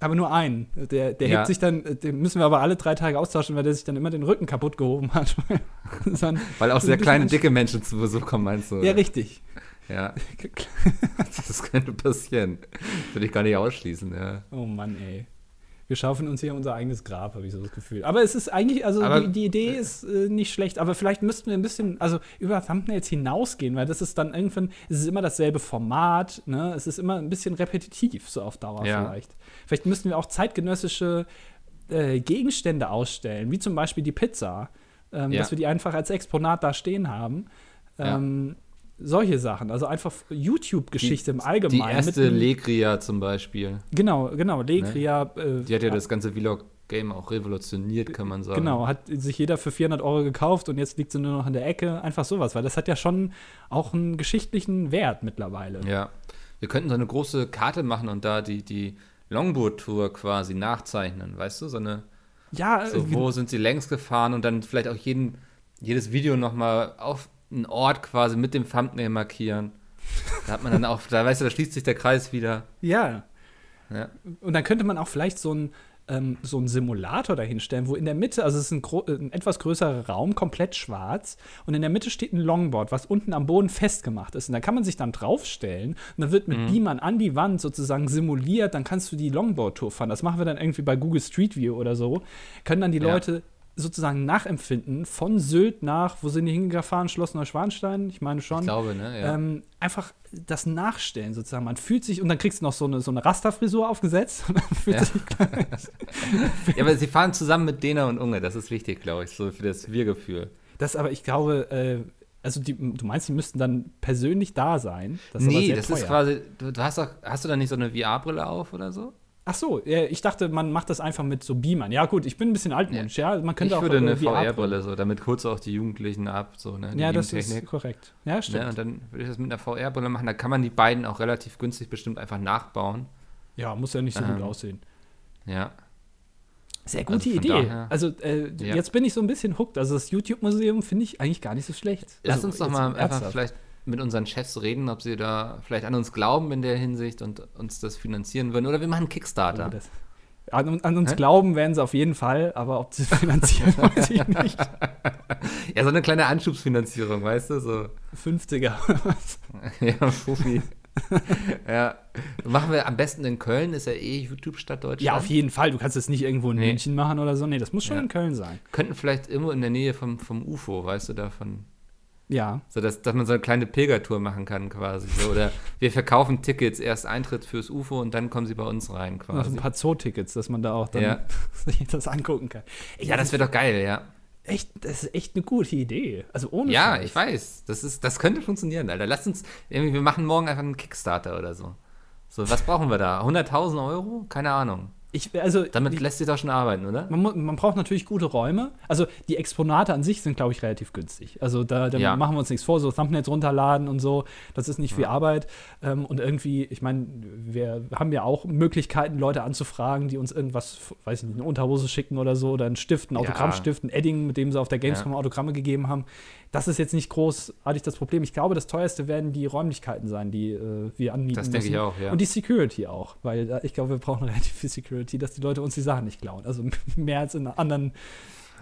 Aber nur einen. Der, der Ja. hebt sich dann, äh, den müssen wir aber alle drei Tage austauschen, weil der sich dann immer den Rücken kaputt gehoben hat. Weil auch sehr ein kleine, dicke Menschen zu Besuch kommen, meinst du? ja, richtig. Ja, das könnte passieren. Würde ich gar nicht ausschließen, ja. Oh Mann, ey. Wir schaufeln uns hier unser eigenes Grab, habe ich so das Gefühl. Aber es ist eigentlich, also die, die Idee ist äh, nicht schlecht, aber vielleicht müssten wir ein bisschen, also über Thumbnails hinausgehen, weil das ist dann irgendwann, es ist immer dasselbe Format, ne? Es ist immer ein bisschen repetitiv, so auf Dauer Ja. vielleicht. Vielleicht müssten wir auch zeitgenössische äh, Gegenstände ausstellen, wie zum Beispiel die Pizza, ähm, Ja. dass wir die einfach als Exponat da stehen haben. Ja. Solche Sachen, also einfach YouTube-Geschichte im Die Allgemeinen. erste mit einem- Legria zum Beispiel. Genau, genau, Legria. Äh, Die hat ja das ganze Vlog-Game auch revolutioniert, kann man sagen. Genau, hat sich jeder für 400 Euro gekauft und jetzt liegt sie nur noch in der Ecke. Einfach sowas, weil das hat ja schon auch einen geschichtlichen Wert mittlerweile. Ja. Wir könnten so eine große Karte machen und da die, die Longboard-Tour quasi nachzeichnen, weißt du? So eine, Ja, so, äh, wo sind sie längst gefahren und dann vielleicht auch jeden, jedes Video nochmal auf einen Ort quasi mit dem Thumbnail markieren. Da hat man dann auch, da weißt du, da schließt sich der Kreis wieder. ja. Ja. Und dann könnte man auch vielleicht so ein ähm, so einen Simulator dahinstellen, wo in der Mitte, also es ist ein, äh, ein etwas größerer Raum, komplett schwarz, und in der Mitte steht ein Longboard, was unten am Boden festgemacht ist. Und da kann man sich dann draufstellen und dann wird mit Mhm. Beamern an die Wand sozusagen simuliert, dann kannst du die Longboard-Tour fahren. Das machen wir dann irgendwie bei Google Street View oder so. Können dann die Ja. Leute sozusagen nachempfinden von Sylt nach, wo sind die hingefahren? Schloss Neuschwanstein? Ich meine schon. Ich glaube, ne? Ja. Ähm, einfach das Nachstellen sozusagen. Man fühlt sich, und dann kriegst du noch so eine, so eine Rasterfrisur aufgesetzt. Ja. ja, aber sie fahren zusammen mit Dena und Unge, das ist wichtig, glaube ich, so für das Wir-Gefühl. das aber, ich glaube, äh, also die, du meinst, die müssten dann persönlich da sein? Das nee, das teuer. ist quasi, du hast doch, hast du da nicht so eine VR-Brille auf oder so? Ach so, ja, ich dachte, man macht das einfach mit so Beamern. Ja, gut, ich bin ein bisschen altmodisch, ja. Man könnte ich auch würde eine VR-Brille so, damit du auch die Jugendlichen ab, so, ne? Die Ja, das ist korrekt. Ja, stimmt. Ne? Und dann würde ich das mit einer VR-Brille machen, da kann man die beiden auch relativ günstig bestimmt einfach nachbauen. Ja, muss ja nicht so gut Ähm, aussehen. Ja. Sehr gute also Idee. daher- also äh, Ja. jetzt bin ich so ein bisschen hooked. Also das YouTube-Museum finde ich eigentlich gar nicht so schlecht. Lass also, uns doch mal einfach vielleicht mit unseren Chefs reden, ob sie da vielleicht an uns glauben in der Hinsicht und uns das finanzieren würden. Oder wir machen Kickstarter. Oh, An, an uns Hä? glauben werden sie auf jeden Fall, aber ob sie es finanzieren, weiß ich nicht. Ja, so eine kleine Anschubsfinanzierung, weißt du? So, 50er. ja, Fuffi. ja. Machen wir am besten in Köln, ist ja eh YouTube-Stadt Deutschland. ja, auf jeden Fall. Du kannst es nicht irgendwo in Nee. München machen oder so. Nee, das muss schon Ja. in Köln sein. Könnten vielleicht irgendwo in der Nähe vom, vom UFO, weißt du, davon. Ja. So, dass, dass man so eine kleine Pilgertour machen kann quasi. So. Oder wir verkaufen Tickets, erst Eintritt fürs UFO und dann kommen sie bei uns rein quasi. ein paar Zoo-Tickets, dass man da auch dann Ja. sich das angucken kann. Ey, Ja, das wäre doch geil, ja. echt, das ist echt eine gute Idee. Also ohne Ja, Scheiß. ich weiß. Das, ist, das könnte funktionieren, Alter. Lasst uns, irgendwie, wir machen morgen einfach einen Kickstarter oder so. So, was brauchen wir da? 100.000 Euro? Keine Ahnung. Ich, also, Damit lässt sich doch schon arbeiten, oder? man, man braucht natürlich gute Räume. Also die Exponate an sich sind, glaube ich, relativ günstig. Also da, da Ja. machen wir uns nichts vor, so Thumbnails runterladen und so. Das ist nicht viel Arbeit. Ähm, und irgendwie, ich meine, wir haben ja auch Möglichkeiten, Leute anzufragen, die uns irgendwas, weiß ich nicht, eine Unterhose schicken oder so, oder einen Stift, Ja. Autogrammstift, ein Edding, mit dem sie auf der Gamescom Autogramme gegeben haben. Das ist jetzt nicht großartig das Problem. Ich glaube, das teuerste werden die Räumlichkeiten sein, die äh, wir anmieten Das denke ich auch, ja. Und die Security auch, weil äh, ich glaube, wir brauchen relativ viel Security, dass die Leute uns die Sachen nicht klauen. Also mehr als in anderen.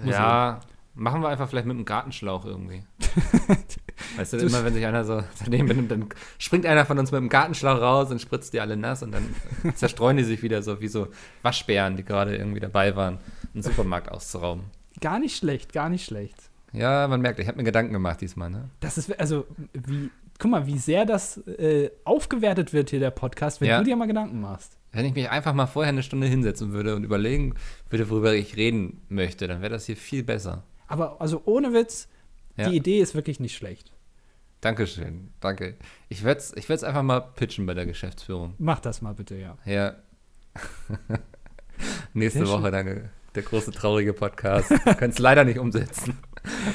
Museen. Ja, machen wir einfach vielleicht mit einem Gartenschlauch irgendwie. weißt du, Du- immer wenn sich einer so daneben benimmt, dann springt einer von uns mit dem Gartenschlauch raus und spritzt die alle nass und dann zerstreuen die sich wieder so wie so Waschbären, die gerade irgendwie dabei waren, einen Supermarkt auszurauben. Gar nicht schlecht, gar nicht schlecht. Ja, man merkt, ich habe mir Gedanken gemacht diesmal, ne? Das ist, also, wie, guck mal, wie sehr das äh, aufgewertet wird hier, der Podcast, wenn Ja. du dir mal Gedanken machst. Wenn ich mich einfach mal vorher eine Stunde hinsetzen würde und überlegen würde, worüber ich reden möchte, dann wäre das hier viel besser. Aber, also, ohne Witz, Ja. die Idee ist wirklich nicht schlecht. Dankeschön, danke. Ich werde es ich werd's einfach mal pitchen bei der Geschäftsführung. Mach das mal bitte, ja. Ja. Nächste Sehr Woche dann der große traurige Podcast. Wir können es leider nicht umsetzen.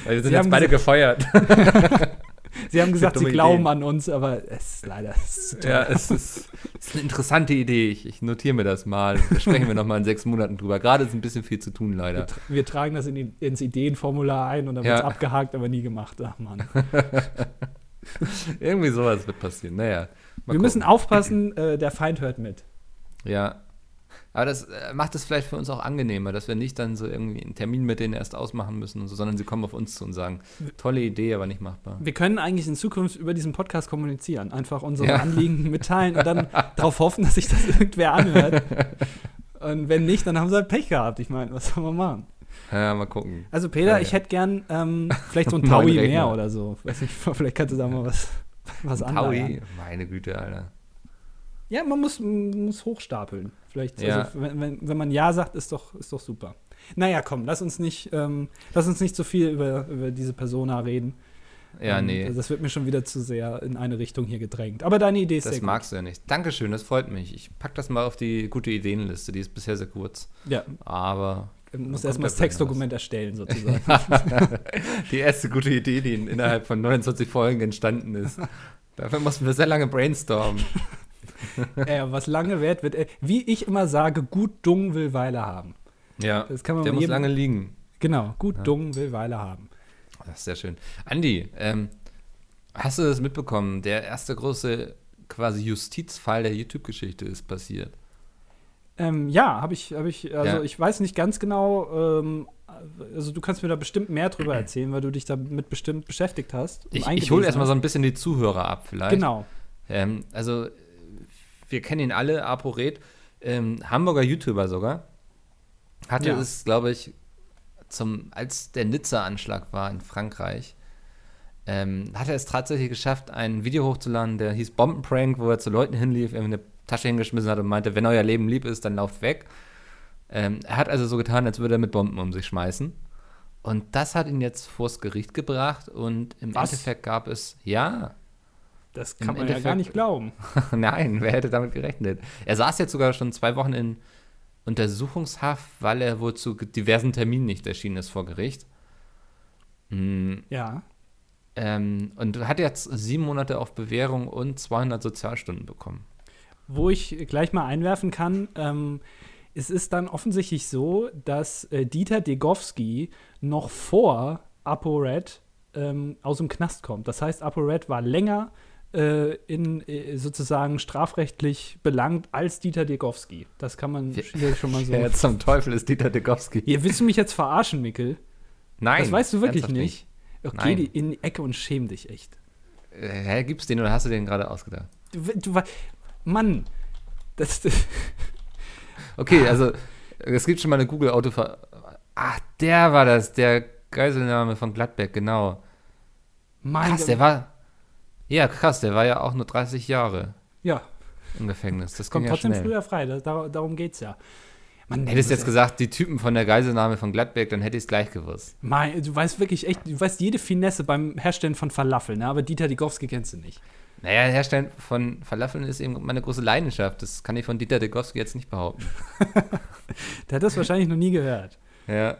Weil wir sind Sie jetzt beide gefeuert. Sie haben gesagt, sie glauben Ideen. an uns, aber es ist leider. Es ist ja, es ist, es ist eine interessante Idee. Ich, ich notiere mir das mal. Da sprechen wir nochmal in sechs Monaten drüber. Gerade ist ein bisschen viel zu tun, leider. Wir tragen das in die, ins Ideenformular ein und dann wird es Ja. abgehakt, aber nie gemacht. Ach Mann. Irgendwie sowas wird passieren. Naja. Wir müssen gucken. aufpassen, äh, der Feind hört mit. Ja. Aber das äh, macht es vielleicht für uns auch angenehmer, dass wir nicht dann so irgendwie einen Termin mit denen erst ausmachen müssen und so, sondern sie kommen auf uns zu und sagen, tolle Idee, aber nicht machbar. Wir können eigentlich in Zukunft über diesen Podcast kommunizieren. Einfach unsere Ja. Anliegen mitteilen und dann darauf hoffen, dass sich das irgendwer anhört. Und wenn nicht, dann haben sie halt Pech gehabt. Ich meine, was soll man machen? Ja, mal gucken. Also Peter, Ja, ja. ich hätte gern ähm, vielleicht so ein Taui mehr oder so. Weiß nicht, vielleicht kannst du da mal was, was Taui, anleiern. meine Güte, Alter. Ja, man muss, muss hochstapeln. Vielleicht, Ja. also, wenn, wenn, wenn man Ja sagt, ist doch, ist doch super. Naja, komm, lass uns nicht, ähm, lass uns nicht so viel über, über diese Persona reden. Ja, Ähm, nee, Das wird mir schon wieder zu sehr in eine Richtung hier gedrängt. Aber deine Idee ist das magst du ja nicht. Dankeschön, das freut mich. Ich pack das mal auf die gute Ideenliste, die ist bisher sehr kurz. gut. Ja, Aber du musst kommt erstmal da das Textdokument erstellen, sozusagen. die erste gute Idee, die in, innerhalb von 29 Folgen entstanden ist. Dafür mussten wir sehr lange brainstormen. äh, was lange wert wird, äh, wie ich immer sage, gut Dung will Weile haben. Ja, Das kann man der muss jedem- lange liegen. Genau, gut Dung will Weile haben. Das ist sehr schön. Andi, ähm, hast du das mitbekommen? Der erste große quasi Justizfall der YouTube-Geschichte ist passiert. Ähm, ja, habe ich, habe ich, also Ja. ich weiß nicht ganz genau, ähm, also du kannst mir da bestimmt mehr drüber erzählen, weil du dich damit bestimmt beschäftigt hast. Ich, ich hole erstmal so ein bisschen die Zuhörer ab, vielleicht. Genau. Ähm, also, wir kennen ihn alle, ApoRed, ähm, Hamburger YouTuber sogar. Hatte Ja. es, glaube ich, zum, als der Nizza-Anschlag war in Frankreich, ähm, hat er es tatsächlich geschafft, ein Video hochzuladen, der hieß Bombenprank, wo er zu Leuten hinlief, eine Tasche hingeschmissen hat und meinte, wenn euer Leben lieb ist, dann lauft weg. Ähm, er hat also so getan, als würde er mit Bomben um sich schmeißen. Und das hat ihn jetzt vors Gericht gebracht und im Was? Endeffekt gab es, ja, Das Im kann man ja gar nicht glauben. Nein, wer hätte damit gerechnet? Er saß jetzt sogar schon zwei Wochen in Untersuchungshaft, weil er wohl zu diversen Terminen nicht erschienen ist vor Gericht. Mm, Ja. ähm, und hat jetzt sieben Monate auf Bewährung und 200 Sozialstunden bekommen. Wo ich gleich mal einwerfen kann, ähm, es ist dann offensichtlich so, dass äh, Dieter Degowski noch vor ApoRed ähm, aus dem Knast kommt. Das heißt, ApoRed war länger äh, in äh, sozusagen strafrechtlich belangt als Dieter Degowski. Das kann man hier schon mal so. Wer zum Teufel ist Dieter Degowski? Ihr willst du mich jetzt verarschen, Mikkel? Nein. das weißt du wirklich ernsthaft nicht. Okay, die in die Ecke und schäm dich echt. Äh, hä, gibt's den oder hast du den gerade ausgedacht? Du, du Mann, das, Okay, also es gibt schon mal eine Google-Autover... Ach, der war das, der Geiselnahme von Gladbeck, genau. mein Krass, der war... Ja, krass, der war ja auch nur 30 Jahre ja, im Gefängnis. Das kommt ja trotzdem schnell. früher frei. Das, dar darum geht's ja. Mann, Hättest du jetzt gesagt, die Typen von der Geiselnahme von Gladbeck, dann hätte ich es gleich gewusst. Mein, du weißt wirklich echt, du weißt jede Finesse beim Herstellen von Falafel, ne? aber Dieter Degowski kennst du nicht. Naja, Herstellen von Falafeln ist eben meine große Leidenschaft. Das kann ich von Dieter Degowski jetzt nicht behaupten. Der hat das wahrscheinlich noch nie gehört. Ja.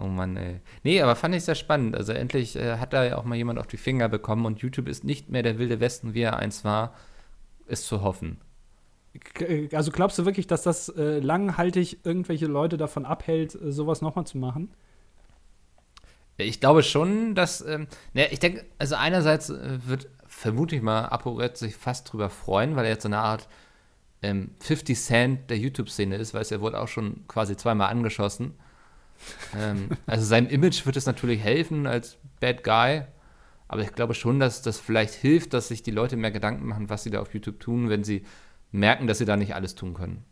Oh Mann, ey. Nee, aber fand ich sehr spannend. Also endlich äh, hat da ja auch mal jemand auf die Finger bekommen und YouTube ist nicht mehr der wilde Westen, wie er eins war, ist zu hoffen. Äh, Also glaubst du wirklich, dass das äh, langhaltig irgendwelche Leute davon abhält, äh, sowas nochmal zu machen? Ich glaube schon, dass, ähm, naja, ich denke, also einerseits äh, wird, vermute ich mal, ApoRed sich fast drüber freuen, weil er jetzt so eine Art ähm, 50 Cent der YouTube-Szene ist, weil es er wurde auch schon quasi zweimal angeschossen. Ähm, also seinem Image wird es natürlich helfen als Bad Guy, aber ich glaube schon, dass das vielleicht hilft, dass sich die Leute mehr Gedanken machen, was sie da auf YouTube tun, wenn sie merken, dass sie da nicht alles tun können.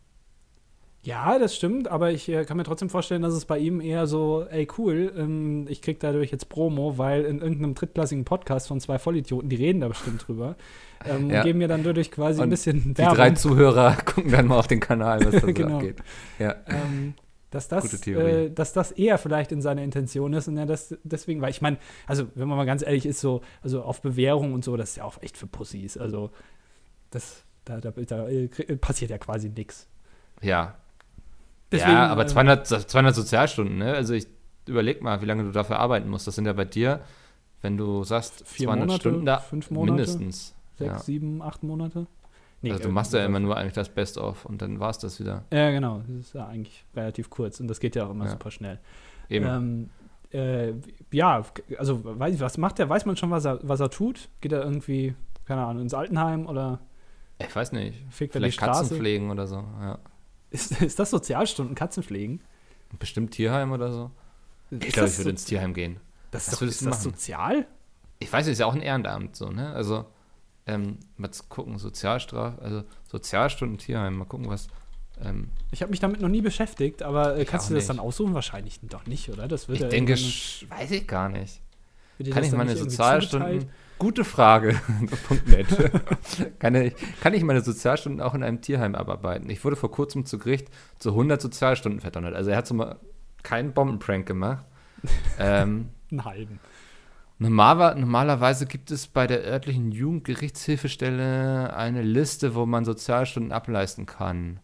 Ja, das stimmt, aber ich äh, kann mir trotzdem vorstellen, dass es bei ihm eher so, ey cool, ähm, ich krieg dadurch jetzt Promo, weil in irgendeinem drittklassigen Podcast von zwei Vollidioten, die reden da bestimmt drüber, ähm, Ja. und geben mir dann dadurch quasi ein Und bisschen Die drei Werbung. Zuhörer gucken dann mal auf den Kanal, was da so Genau. abgeht. Ja. ähm, dass das, äh, dass das eher vielleicht in seiner Intention ist und er das deswegen, weil ich meine, also wenn man mal ganz ehrlich ist, so, also auf Bewährung und so, das ist ja auch echt für Pussys. Also das, da, da, da äh, passiert ja quasi nichts. Ja, Deswegen, ja, aber äh, 200, 200 Sozialstunden, ne? Also ich überleg mal, wie lange du dafür arbeiten musst. Das sind ja bei dir, wenn du sagst, Vier 200 Monate, Stunden da fünf Monate, mindestens. sechs, ja. sieben, acht Monate. Nee, also du äh, machst ja immer nur eigentlich das Best-of und dann war es das wieder. Ja, genau. Das ist ja eigentlich relativ kurz und das geht ja auch immer Ja. super schnell. Eben. Ähm, äh, ja, also weiß ich, was macht er? Weiß man schon, was er, was er tut? Geht er irgendwie, keine Ahnung, ins Altenheim oder ich weiß nicht. fegt die Vielleicht Straße? Katzen pflegen oder so. Ja. Ist, ist das Sozialstunden, Katzenpflegen? Bestimmt Tierheim oder so. Ich Ist glaube, das ich würde so- ins Tierheim gehen. Das ist, doch, würdest ist das machen? sozial? Ich weiß nicht, ist ja auch ein Ehrenamt so, ne? Also, ähm, mal gucken, Sozialstraf, also Sozialstunden Tierheim, mal gucken, was. Ähm, Ich habe mich damit noch nie beschäftigt, aber äh, kannst du das nicht. dann aussuchen? Wahrscheinlich doch nicht, oder? Das wird ich ja denke, weiß ich gar nicht. Kann ich meine Sozialstunden. zugeteilt? Gute Frage. Kann, ich, kann ich meine Sozialstunden auch in einem Tierheim abarbeiten? Ich wurde vor kurzem zu Gericht zu 100 Sozialstunden verdonnert. Also er hat so mal keinen Bombenprank gemacht. ähm, Einen halben. Normaler, normalerweise gibt es bei der örtlichen Jugendgerichtshilfestelle eine Liste, wo man Sozialstunden ableisten kann.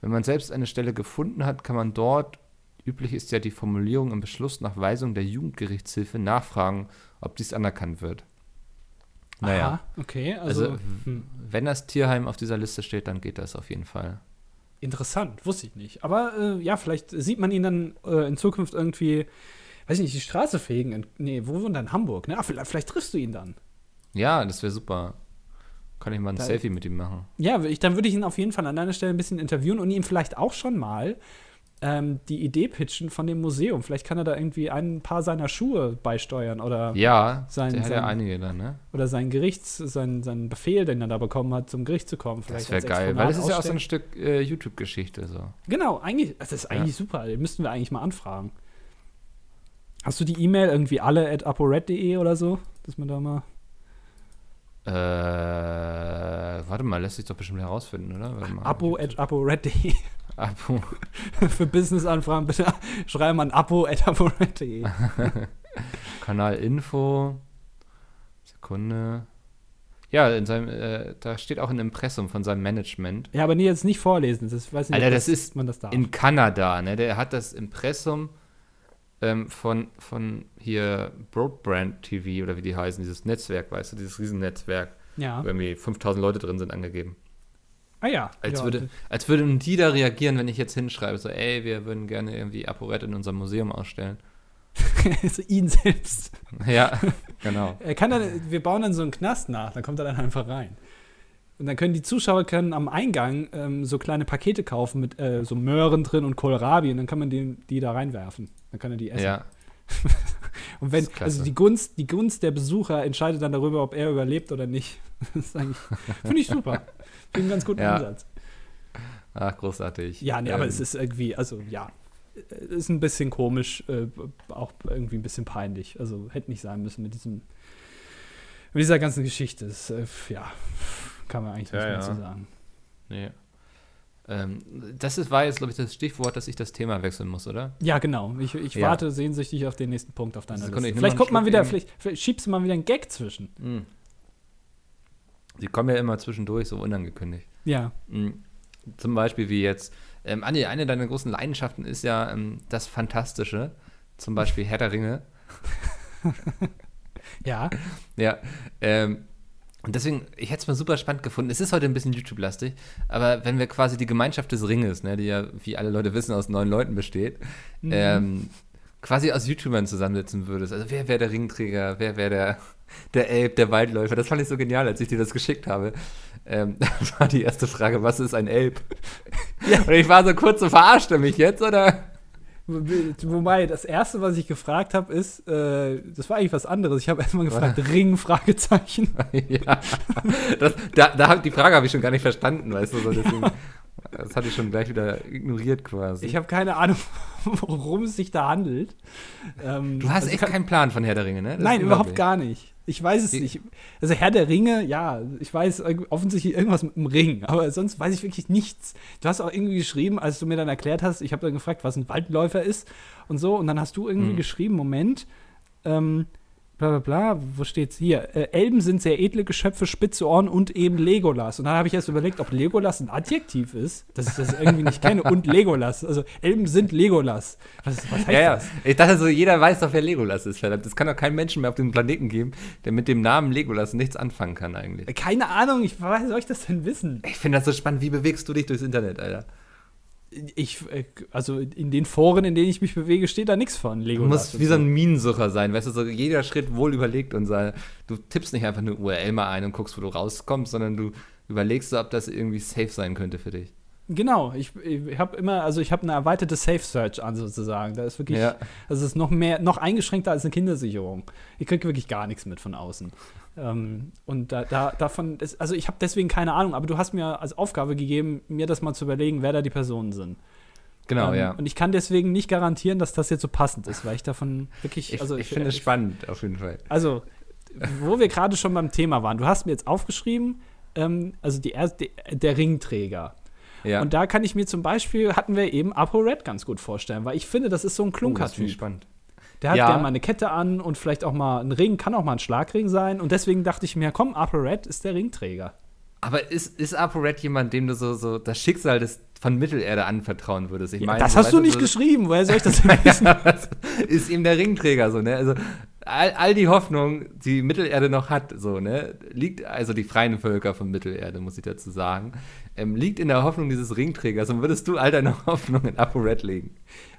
Wenn man selbst eine Stelle gefunden hat, kann man dort, üblich ist ja die Formulierung im Beschluss nach Weisung der Jugendgerichtshilfe, nachfragen, ob dies anerkannt wird. Naja, Aha, okay. Also, also, hm, wenn das Tierheim auf dieser Liste steht, dann geht das auf jeden Fall. interessant, wusste ich nicht. Aber äh, ja, vielleicht sieht man ihn dann äh, in Zukunft irgendwie, weiß ich nicht, die Straße fegen. In, nee, wo wohnt er in Hamburg? Ne? Ah, vielleicht, vielleicht triffst du ihn dann. Ja, das wäre super. Kann ich mal ein Da- Selfie mit ihm machen. Ja, ich, dann würde ich ihn auf jeden Fall an deiner Stelle ein bisschen interviewen und ihm vielleicht auch schon mal ähm, die Idee pitchen von dem Museum. Vielleicht kann er da irgendwie ein paar seiner Schuhe beisteuern oder, Ja, Sein- der hat ja einige dann, ne? oder seinen Gerichts, sein, seinen Befehl, den er da bekommen hat, zum Gericht zu kommen. Das Vielleicht wäre als geil, weil das ist ja auch so ein Stück äh, YouTube-Geschichte so. Genau, eigentlich, das ist Ja. eigentlich super. Den müssten wir eigentlich mal anfragen. Hast du die E-Mail irgendwie alle at aporet.de oder so? Dass man da mal. Äh, warte mal, lässt sich doch bestimmt herausfinden, oder? Abo at aporet.de. Abo. Für Business-Anfragen bitte schreiben an apo at aporet.de. Kanal Info. Sekunde. Ja, in seinem, äh, da steht auch ein Impressum von seinem Management. Ja, aber nee, jetzt nicht vorlesen. Das weiß nicht, Alter, das ist man das darf. In Kanada, ne? Der hat das Impressum ähm, von, von hier Broadband TV oder wie die heißen, dieses Netzwerk, weißt du, dieses Riesennetzwerk, ja. wo irgendwie 5000 Leute drin sind, angegeben. Ah ja. Als, ja. würde, als würden die da reagieren, wenn ich jetzt hinschreibe, so, ey, wir würden gerne irgendwie ApoRed in unserem Museum ausstellen. also ihn selbst. Ja, genau. Er kann dann, wir bauen dann so einen Knast nach, da kommt er dann einfach rein. Und dann können die Zuschauer können am Eingang ähm, so kleine Pakete kaufen mit äh, so Möhren drin und Kohlrabi und dann kann man die, die da reinwerfen. Dann kann er die essen. Ja, und wenn, also die Gunst, die Gunst der Besucher entscheidet dann darüber, ob er überlebt oder nicht. Finde ich super. Finde einen ganz guten Ja. Ansatz. ach, großartig. Ja, nee, aber Ähm, es ist irgendwie, also ja, ist ein bisschen komisch, äh, auch irgendwie ein bisschen peinlich. Also hätte nicht sein müssen mit diesem, mit dieser ganzen Geschichte. Das, äh, ja, kann man eigentlich Ja, nicht mehr ja. zu sagen. Nee. Ähm, das ist, war jetzt, glaube ich, das Stichwort, dass ich das Thema wechseln muss, oder? Ja, genau. Ich, ich Ja. warte sehnsüchtig auf den nächsten Punkt auf deiner Liste. Vielleicht kommt mal Schluck wieder, vielleicht, vielleicht schiebst du mal wieder einen Gag zwischen. Mhm. Die kommen ja immer zwischendurch so unangekündigt. Ja. Mhm. Zum Beispiel wie jetzt. Ähm, Andi, eine deiner großen Leidenschaften ist ja ähm, das Fantastische. Zum Beispiel Herr der Ringe. Ja. Ja. Ähm, und deswegen, ich hätte es mal super spannend gefunden. Es ist heute ein bisschen YouTube-lastig, aber wenn wir quasi die Gemeinschaft des Ringes, ne, die ja, wie alle Leute wissen, aus neun Leuten besteht, Mhm. ähm, quasi aus YouTubern zusammensetzen würdest. Also wer wäre der Ringträger, wer wäre der, der Elb, der Waldläufer. Das fand ich so genial, als ich dir das geschickt habe. Ähm, das war die erste Frage, was ist ein Elb? Ja. Und ich war so kurz so, verarscht er mich jetzt, oder? Wo- Wobei, das erste, was ich gefragt habe, ist, äh, das war eigentlich was anderes. Ich habe erstmal gefragt, Ring, Fragezeichen. ja. Das, da, da die Frage habe ich schon gar nicht verstanden, weißt du, so deswegen, das hatte ich schon gleich wieder ignoriert quasi. Ich habe keine Ahnung, worum es sich da handelt. Ähm, du hast also echt keinen Plan von Herr der Ringe, ne? Das Nein, überhaupt gar nicht. Ich weiß es Die- nicht. Also Herr der Ringe, ja, ich weiß offensichtlich irgendwas mit dem Ring, aber sonst weiß ich wirklich nichts. Du hast auch irgendwie geschrieben, als du mir dann erklärt hast, ich habe dann gefragt, was ein Waldläufer ist und so, und dann hast du irgendwie Mhm. geschrieben, Moment, ähm, bla bla bla, wo steht's hier? Äh, Elben sind sehr edle Geschöpfe, spitze Ohren und eben Legolas. Und dann habe ich erst überlegt, ob Legolas ein Adjektiv ist, dass ich das irgendwie nicht kenne, und Legolas. Also Elben sind Legolas. Was, was heißt Ja, ja. das? Ich dachte so, jeder weiß doch, wer Legolas ist, verdammt. Es kann doch keinen Menschen mehr auf dem Planeten geben, der mit dem Namen Legolas nichts anfangen kann eigentlich. Keine Ahnung, ich, woher soll ich das denn wissen? Ich finde das so spannend. Wie bewegst du dich durchs Internet, Alter? Ich, äh, also in den Foren, in denen ich mich bewege, steht da nichts von Du Legolas. musst und wie so ein Minensucher sein, weißt du, so jeder Schritt wohl überlegt und so, du tippst nicht einfach eine URL mal ein und guckst, wo du rauskommst, sondern du überlegst so, ob das irgendwie safe sein könnte für dich. Genau, ich, ich habe immer, also ich habe eine erweiterte Safe Search an sozusagen. Da ist wirklich, Ja. also es ist noch mehr, noch eingeschränkter als eine Kindersicherung. Ich kriege wirklich gar nichts mit von außen. Ähm, und da, da, davon, ist, also ich habe deswegen keine Ahnung, aber du hast mir als Aufgabe gegeben, mir das mal zu überlegen, wer da die Personen sind. Genau, ähm, ja. Und ich kann deswegen nicht garantieren, dass das jetzt so passend ist, weil ich davon wirklich, Ich, also ich finde es spannend, auf jeden Fall. Also, wo wir gerade schon beim Thema waren, du hast mir jetzt aufgeschrieben, ähm, also die erste, der Ringträger. Ja. Und da kann ich mir zum Beispiel, hatten wir eben ApoRed ganz gut vorstellen, weil ich finde, das ist so ein oh, das finde ich spannend. Der hat Ja. gerne mal eine Kette an und vielleicht auch mal ein Ring, kann auch mal ein Schlagring sein. Und deswegen dachte ich mir, komm, ApoRed ist der Ringträger. Aber ist, ist ApoRed jemand, dem du so, so das Schicksal des, von Mittelerde anvertrauen würdest? Ich Ja, meine, das so, hast du nicht so, geschrieben, woher soll ich das denn wissen? Das ist ihm der Ringträger so, ne? Also all, all die Hoffnung, die Mittelerde noch hat, so, ne, liegt, also die freien Völker von Mittelerde, muss ich dazu sagen, ähm, liegt in der Hoffnung dieses Ringträgers. Und würdest du all deine Hoffnung in ApoRed legen?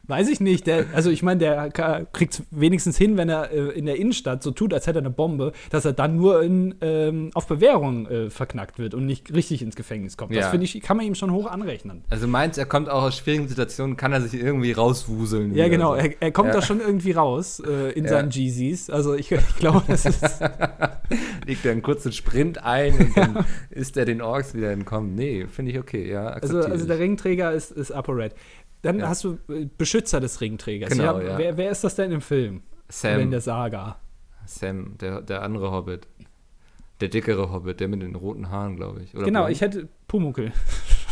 Weiß ich nicht. Der, also ich meine, der kriegt es wenigstens hin, wenn er äh, in der Innenstadt so tut, als hätte er eine Bombe, dass er dann nur in, ähm, auf Bewährung äh, verknackt wird und nicht richtig ins Gefängnis kommt. Das Ja. finde ich, kann man ihm schon hoch anrechnen. Also meinst, er kommt auch aus schwierigen Situationen, kann er sich irgendwie rauswuseln? Ja, genau. So. Er, er kommt Ja. da schon irgendwie raus äh, in Ja. seinen Jeezys. Also ich, ich glaube, das ist. Legt er einen kurzen Sprint ein und dann ist er den Orks wieder entkommen. Nee, finde ich okay, ja. Also, also der. Ringträger ist, ist ApoRed. Dann Ja. hast du äh, Beschützer des Ringträgers. Genau, ja. Wer, wer ist das denn im Film? Oder in Sam. der Saga. Sam, der, der andere Hobbit. Der dickere Hobbit, der mit den roten Haaren, glaube ich. Oder genau, blond? ich hätte Pumuckel.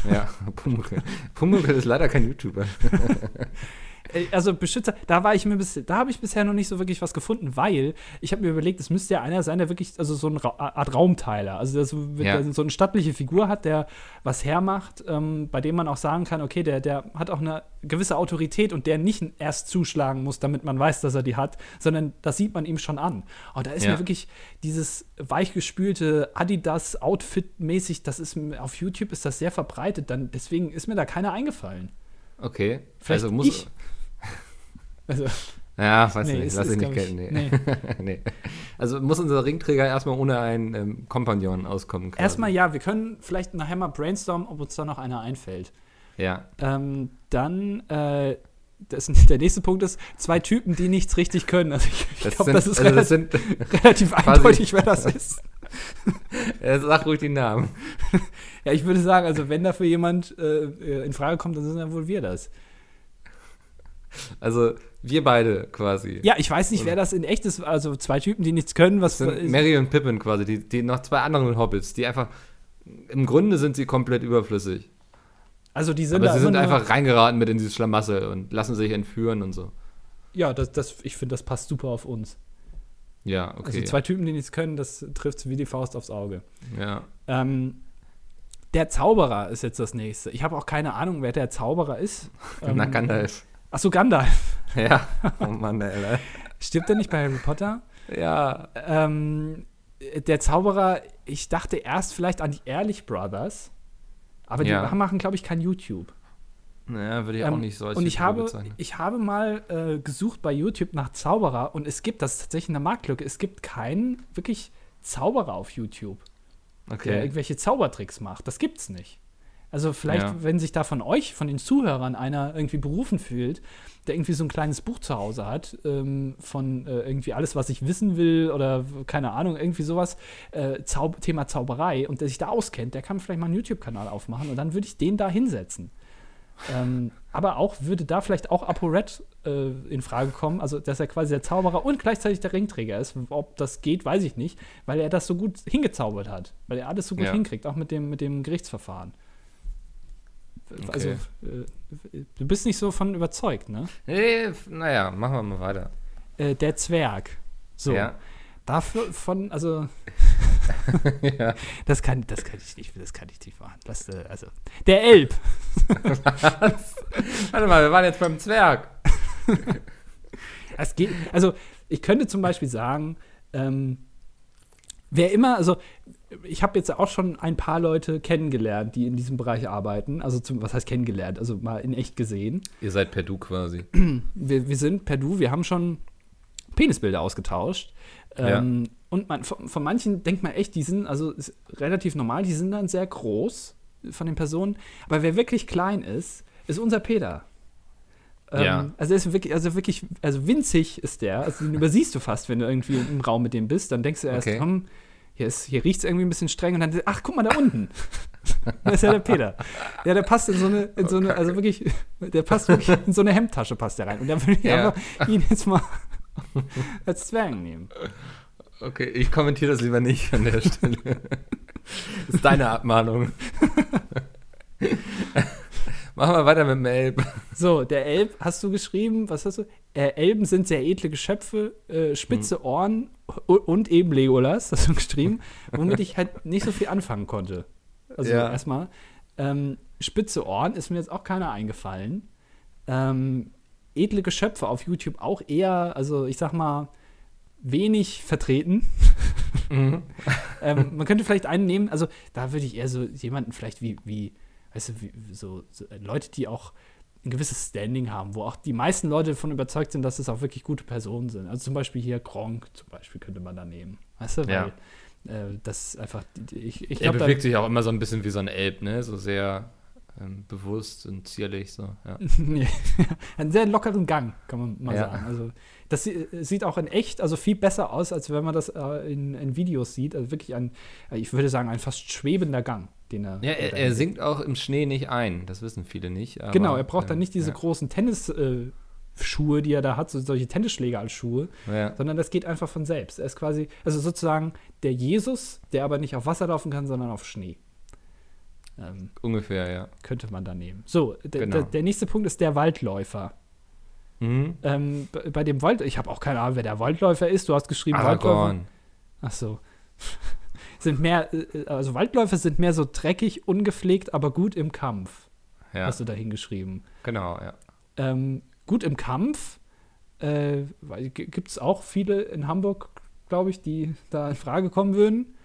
Ja, Pumuckl. Pumuckl ist leider kein YouTuber. Äh, Also Beschützer, da war ich mir bis, da habe ich bisher noch nicht so wirklich was gefunden, weil ich habe mir überlegt, es müsste ja einer sein, der wirklich, also so eine Art Raumteiler, also der so, Ja. der so eine stattliche Figur hat, der was hermacht, ähm, bei dem man auch sagen kann, okay, der, der hat auch eine gewisse Autorität und der nicht erst zuschlagen muss, damit man weiß, dass er die hat, sondern das sieht man ihm schon an. Und da ist Ja. mir wirklich dieses weichgespülte Adidas-Outfit-mäßig, das ist mir- auf YouTube ist das sehr verbreitet, dann deswegen ist mir da keiner eingefallen. Okay. Vielleicht also muss. ich. Also, Ja, weiß Nee, nicht. Lass ist, ich nicht gelten. Nee. nee. Also muss unser Ringträger erstmal ohne einen ähm, Kompagnon auskommen. quasi. Erstmal ja, wir können vielleicht nachher mal brainstormen, ob uns da noch einer einfällt. Ja. Ähm, dann, äh, das, der nächste Punkt ist, zwei Typen, die nichts richtig können. Also ich, ich glaube, das ist also das relativ, sind, relativ eindeutig, wer das ist. sag ruhig die Namen. Ja, ich würde sagen, also wenn dafür jemand äh, äh, in Frage kommt, dann sind dann wohl wir das. Also wir beide quasi. Ja, ich weiß nicht, wer das in echt ist. Also zwei Typen, die nichts können, was Das sind Mary und Pippin quasi, die, die noch zwei anderen Hobbits, die einfach, im Grunde sind sie komplett überflüssig. Also die sind Aber sie sind einfach reingeraten mit in dieses Schlamassel und lassen sich entführen und so. Ja, das, das, ich finde, das passt super auf uns. Ja, okay. Also zwei Typen, die nichts können, das trifft wie die Faust aufs Auge. ja. Ähm, der Zauberer ist jetzt das nächste. Ich habe auch keine Ahnung, wer der Zauberer ist. Ähm, Na, Gandalf. Achso, Gandalf. Ja. Oh Mann, Alter. Stirbt er nicht bei Harry Potter? Ja. Ähm, der Zauberer, ich dachte erst vielleicht an die Ehrlich Brothers. Aber die Ja. machen, glaube ich, kein YouTube. Naja, würde ich Ähm, auch nicht so als und ich habe, bezeichnen. ich habe mal äh, gesucht bei YouTube nach Zauberer und es gibt, das ist tatsächlich eine Marktlücke, es gibt keinen wirklich Zauberer auf YouTube, der Okay. irgendwelche Zaubertricks macht. Das gibt's nicht. Also vielleicht, Ja. wenn sich da von euch, von den Zuhörern einer irgendwie berufen fühlt, der irgendwie so ein kleines Buch zu Hause hat, ähm, von äh, irgendwie alles, was ich wissen will oder keine Ahnung, irgendwie sowas, äh, Zau Thema Zauberei und der sich da auskennt, der kann vielleicht mal einen YouTube-Kanal aufmachen und dann würde ich den da hinsetzen. ähm, aber auch würde da vielleicht auch ApoRed äh, in Frage kommen, also dass er quasi der Zauberer und gleichzeitig der Ringträger ist. Ob das geht, weiß ich nicht, weil er das so gut hingezaubert hat, weil er alles so gut Ja. hinkriegt, auch mit dem, mit dem Gerichtsverfahren. Also, Okay. äh, du bist nicht so von überzeugt, ne? Nee, naja, machen wir mal weiter. Äh, der Zwerg. So. Ja. Dafür von, also, ja. das kann, das kann ich nicht, das kann ich nicht machen. Das, äh, also, der Elb. Warte mal, wir waren jetzt beim Zwerg. Es geht, also ich könnte zum Beispiel sagen, ähm, wer immer, also ich habe jetzt auch schon ein paar Leute kennengelernt, die in diesem Bereich arbeiten. Also zum, was heißt kennengelernt? Also mal in echt gesehen. Ihr seid per Du quasi. Wir, wir sind per Du, wir haben schon Penisbilder ausgetauscht. Ja. Ähm, und man, von, von manchen denkt man echt, die sind also relativ normal, die sind dann sehr groß von den Personen. Aber wer wirklich klein ist, ist unser Peter. Ähm, Ja. Also er ist wirklich, also wirklich, also winzig ist der. Also den übersiehst du fast, wenn du irgendwie im Raum mit dem bist. Dann denkst du erst, Okay. komm, hier, ist- hier riecht es irgendwie ein bisschen streng und dann, ach, guck mal da unten. das ist ja der Peter. Ja, der passt in so eine, in so eine, also wirklich, der passt wirklich in so eine Hemdtasche passt der rein. Und da würde ich Ja. einfach ihn jetzt mal als Zwerg nehmen. Okay, ich kommentiere das lieber nicht an der Stelle. das ist deine Abmahnung. Machen wir weiter mit dem Elb. So, der Elb, hast du geschrieben, was hast du? Äh, Elben sind sehr edle Geschöpfe, äh, spitze Hm. Ohren und eben Legolas, hast du geschrieben, womit ich halt nicht so viel anfangen konnte. Also Ja. erstmal, ähm, spitze Ohren ist mir jetzt auch keiner eingefallen. Ähm, edle Geschöpfe auf YouTube auch eher, also ich sag mal, wenig vertreten. Mhm. ähm, man könnte vielleicht einen nehmen, also da würde ich eher so jemanden vielleicht wie, wie weißt du, wie, so, so Leute, die auch ein gewisses Standing haben, wo auch die meisten Leute davon überzeugt sind, dass es auch wirklich gute Personen sind. Also zum Beispiel hier Gronk zum Beispiel könnte man da nehmen. Weißt du, Ja. weil äh, das einfach, ich, ich Er glaube, bewegt sich auch immer so ein bisschen wie so ein Elb, ne? So sehr ähm, bewusst und zierlich so. Ja. Einen sehr lockeren Gang, kann man mal Ja. sagen. Also das sie- sieht auch in echt also viel besser aus, als wenn man das äh, in, in Videos sieht. Also wirklich ein, äh, ich würde sagen, ein fast schwebender Gang, den er. Ja, er, er sinkt auch im Schnee nicht ein. Das wissen viele nicht. Aber, Genau, er braucht dann ähm, nicht diese ja. großen Tennis, äh, die er da hat, so, solche Tennisschläger als Schuhe, Ja. sondern das geht einfach von selbst. Er ist quasi, also sozusagen der Jesus, der aber nicht auf Wasser laufen kann, sondern auf Schnee. Ähm, Ungefähr, ja. könnte man da nehmen. So, der- Genau. der, nächste Punkt ist der Waldläufer. Mhm. Ähm, bei bei dem Wald, ich habe auch keine Ahnung, wer der Waldläufer ist. Du hast geschrieben Waldläufer. Aragorn. Ach so. Sind mehr, äh, also Waldläufer sind mehr so dreckig, ungepflegt, aber gut im Kampf. Ja, Hast du da hingeschrieben. genau, ja. Ähm, gut im Kampf. Äh, Gibt es auch viele in Hamburg, glaube ich, die da in Frage kommen würden.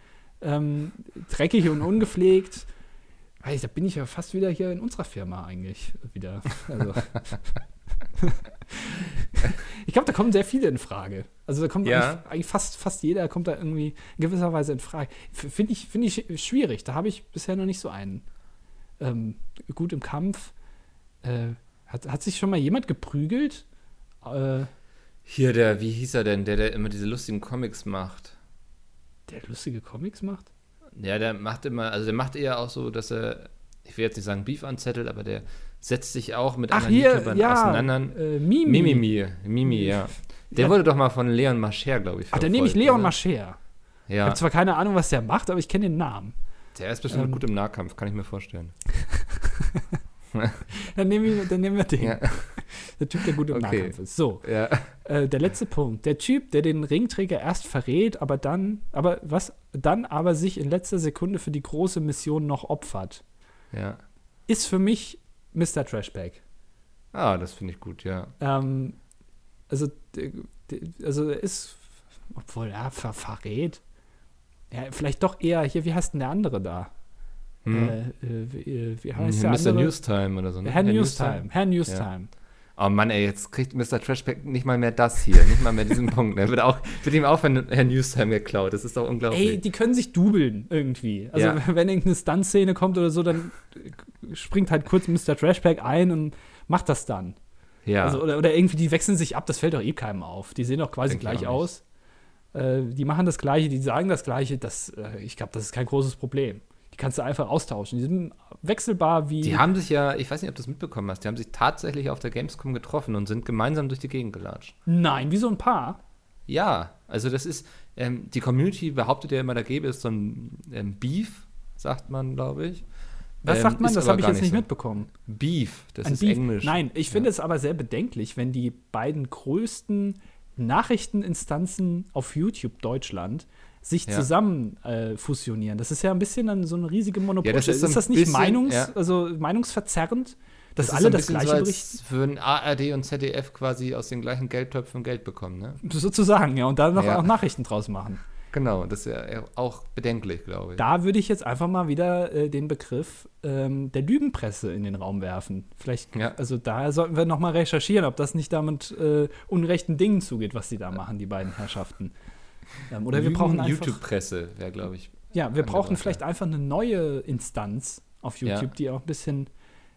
Ähm, dreckig und ungepflegt. Da bin ich ja fast wieder hier in unserer Firma eigentlich wieder. Also. ich glaube, da kommen sehr viele in Frage. Also da kommt Ja. eigentlich, fast, fast jeder kommt da irgendwie in gewisser Weise in Frage. Finde ich, find ich schwierig. Da habe ich bisher noch nicht so einen. Ähm, gut im Kampf. Äh, hat, hat sich schon mal jemand geprügelt? Äh, Hier der, wie hieß er denn, der, der immer diese lustigen Comics macht? der lustige Comics macht? Ja, der macht immer, also der macht eher auch so, dass er, ich will jetzt nicht sagen Beef anzettelt, aber der setzt sich auch mit Ach, anderen hier, ja. auseinander. Äh, Mimi. Mimimi, Mimi, ja. Der Ja. wurde doch mal von Leon Mascher, glaube ich. Ach, dann nehme ich Leon oder? Mascher. Ich Ja, habe zwar keine Ahnung, was der macht, aber ich kenne den Namen. der ist bestimmt Ähm. gut im Nahkampf, kann ich mir vorstellen. Dann nehmen wir, dann nehmen wir den. Ja, Der Typ, der gut im Okay. Nahkampf ist. So, ja. äh, der letzte Punkt. Der Typ, der den Ringträger erst verrät, aber dann, aber was, dann aber sich in letzter Sekunde für die große Mission noch opfert, ja. ist für mich Mr. Trashback. Ah, das finde ich gut, ja. Ähm, also, also er ist, obwohl er ver verrät. Ja, vielleicht doch eher hier, wie heißt denn der andere da? Hm. Äh, äh, wie, äh, wie Hm, heißt der Mr. andere? Newstime oder so. ne? Herr Newstime. Herr Newstime. Oh Mann, ey, jetzt kriegt Mr. Trashback nicht mal mehr das hier, nicht mal mehr diesen Punkt. Er wird, auch, wird ihm auch von Herr Newstime geklaut. Das ist doch unglaublich. Ey, die können sich dubeln irgendwie. Also Ja. wenn irgendeine Stunt-Szene kommt oder so, dann springt halt kurz Mr. Trashback ein und macht das dann. ja. Also, oder, oder irgendwie, die wechseln sich ab, das fällt doch eh keinem auf. Die sehen doch quasi Denk ich gleich aus. Äh, die machen das Gleiche, die sagen das Gleiche. Das, äh, ich glaube, das ist kein großes Problem. Die kannst du einfach austauschen. Die sind wechselbar wie. Die haben sich ja, ich weiß nicht, ob du es mitbekommen hast, die haben sich tatsächlich auf der Gamescom getroffen und sind gemeinsam durch die Gegend gelatscht. Nein, wie so ein Paar. Ja, also das ist, ähm, die Community behauptet ja immer, da gäbe es so ein ähm, Beef, sagt man, glaube ich. Was Ähm, sagt man? ist Das habe ich jetzt nicht so. mitbekommen. Beef, das Ein ist Beef. Englisch. Nein, ich finde es aber sehr bedenklich, wenn die beiden größten Nachrichteninstanzen auf YouTube Deutschland sich Ja. zusammen äh, fusionieren. Das ist ja ein bisschen dann so eine riesige Monopol. Ja, das ist ein das nicht bisschen- Meinungs, ja. also meinungsverzerrend, dass ist alle so das Gleiche so, berichten? würden ARD und ZDF quasi aus den gleichen Geldtöpfen Geld bekommen, ne? Sozusagen, ja, und da noch Ja. auch Nachrichten draus machen. Genau, das ist ja auch bedenklich, glaube ich. Da würde ich jetzt einfach mal wieder äh, den Begriff ähm, der Lügenpresse in den Raum werfen. Vielleicht, Ja. also da sollten wir noch mal recherchieren, ob das nicht damit äh, unrechten Dingen zugeht, was die da machen, die beiden Herrschaften. Ähm, oder wir Lügen- brauchen einfach, YouTube-Presse wäre, glaube ich. ja, wir brauchen vielleicht ja. einfach eine neue Instanz auf Ja. YouTube, die auch ein bisschen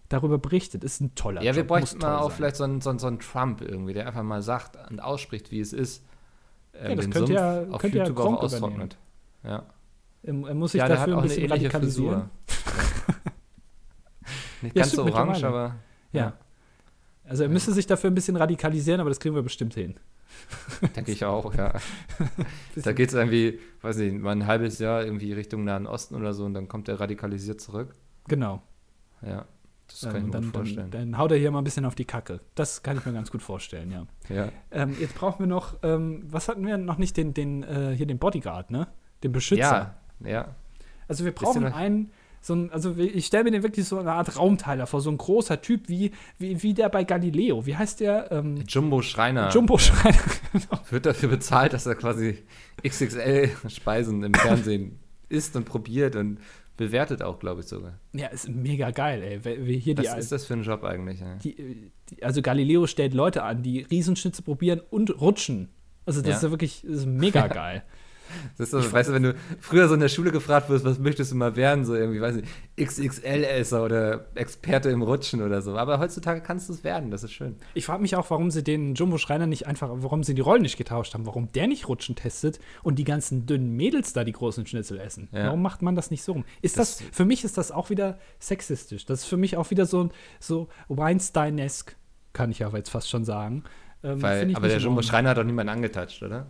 darüber berichtet. Ist ein toller Ja, wir Job, muss bräuchten mal auch sein. vielleicht so einen, so, einen, so einen Trump irgendwie, der einfach mal sagt und ausspricht, wie es ist. Ähm, das den könnte ja- auf könnte ja YouTube auch Gronk austrocknet. Ja. Er, muss sich ja, dafür ein bisschen radikalisieren. Nicht Ja, ganz so orange, aber Ja. Also er müsste sich dafür ein bisschen radikalisieren, aber das kriegen wir bestimmt hin. denke ich auch, ja. da geht es irgendwie, weiß nicht, mal ein halbes Jahr irgendwie Richtung Nahen Osten oder so und dann kommt er radikalisiert zurück. Genau. Ja, das Ähm, kann ich mir dann, gut vorstellen. Dann, dann haut er hier mal ein bisschen auf die Kacke. Das kann ich mir ganz gut vorstellen, ja. ja. Ähm, jetzt brauchen wir noch, ähm, was hatten wir noch nicht, den, den äh, hier den Bodyguard, ne? Den Beschützer. ja, ja. Also wir brauchen einen, so ein, also ich stelle mir den wirklich so eine Art Raumteiler vor, so ein großer Typ wie, wie, wie der bei Galileo. Wie heißt der? Ähm, Jumbo Schreiner Jumbo Schreiner. wird dafür bezahlt, dass er quasi XXL-Speisen im Fernsehen isst und probiert und bewertet auch, glaube ich sogar. ja, ist mega geil, ey. Wie hier die, Was ist das für ein Job eigentlich? Ja? die, die, also Galileo stellt Leute an, die Riesenschnitze probieren und rutschen. Also das Ja. ist ja wirklich das ist mega geil. Das ist so, weißt du, wenn du früher so in der Schule gefragt wirst, was möchtest du mal werden, so irgendwie, weiß ich, XXL-Esser oder Experte im Rutschen oder so. Aber heutzutage kannst du es werden, das ist schön. Ich frage mich auch, warum sie den Jumbo Schreiner nicht einfach, warum sie die Rollen nicht getauscht haben, warum der nicht Rutschen testet und die ganzen dünnen Mädels da die großen Schnitzel essen. Ja. Warum macht man das nicht so rum? Ist das, Das- für mich ist das auch wieder sexistisch. Das ist für mich auch wieder so, so Weinstein-esk. kann ich aber jetzt fast schon sagen. Ähm, Weil, aber der Jumbo. Schreiner hat doch niemanden angetatscht, oder?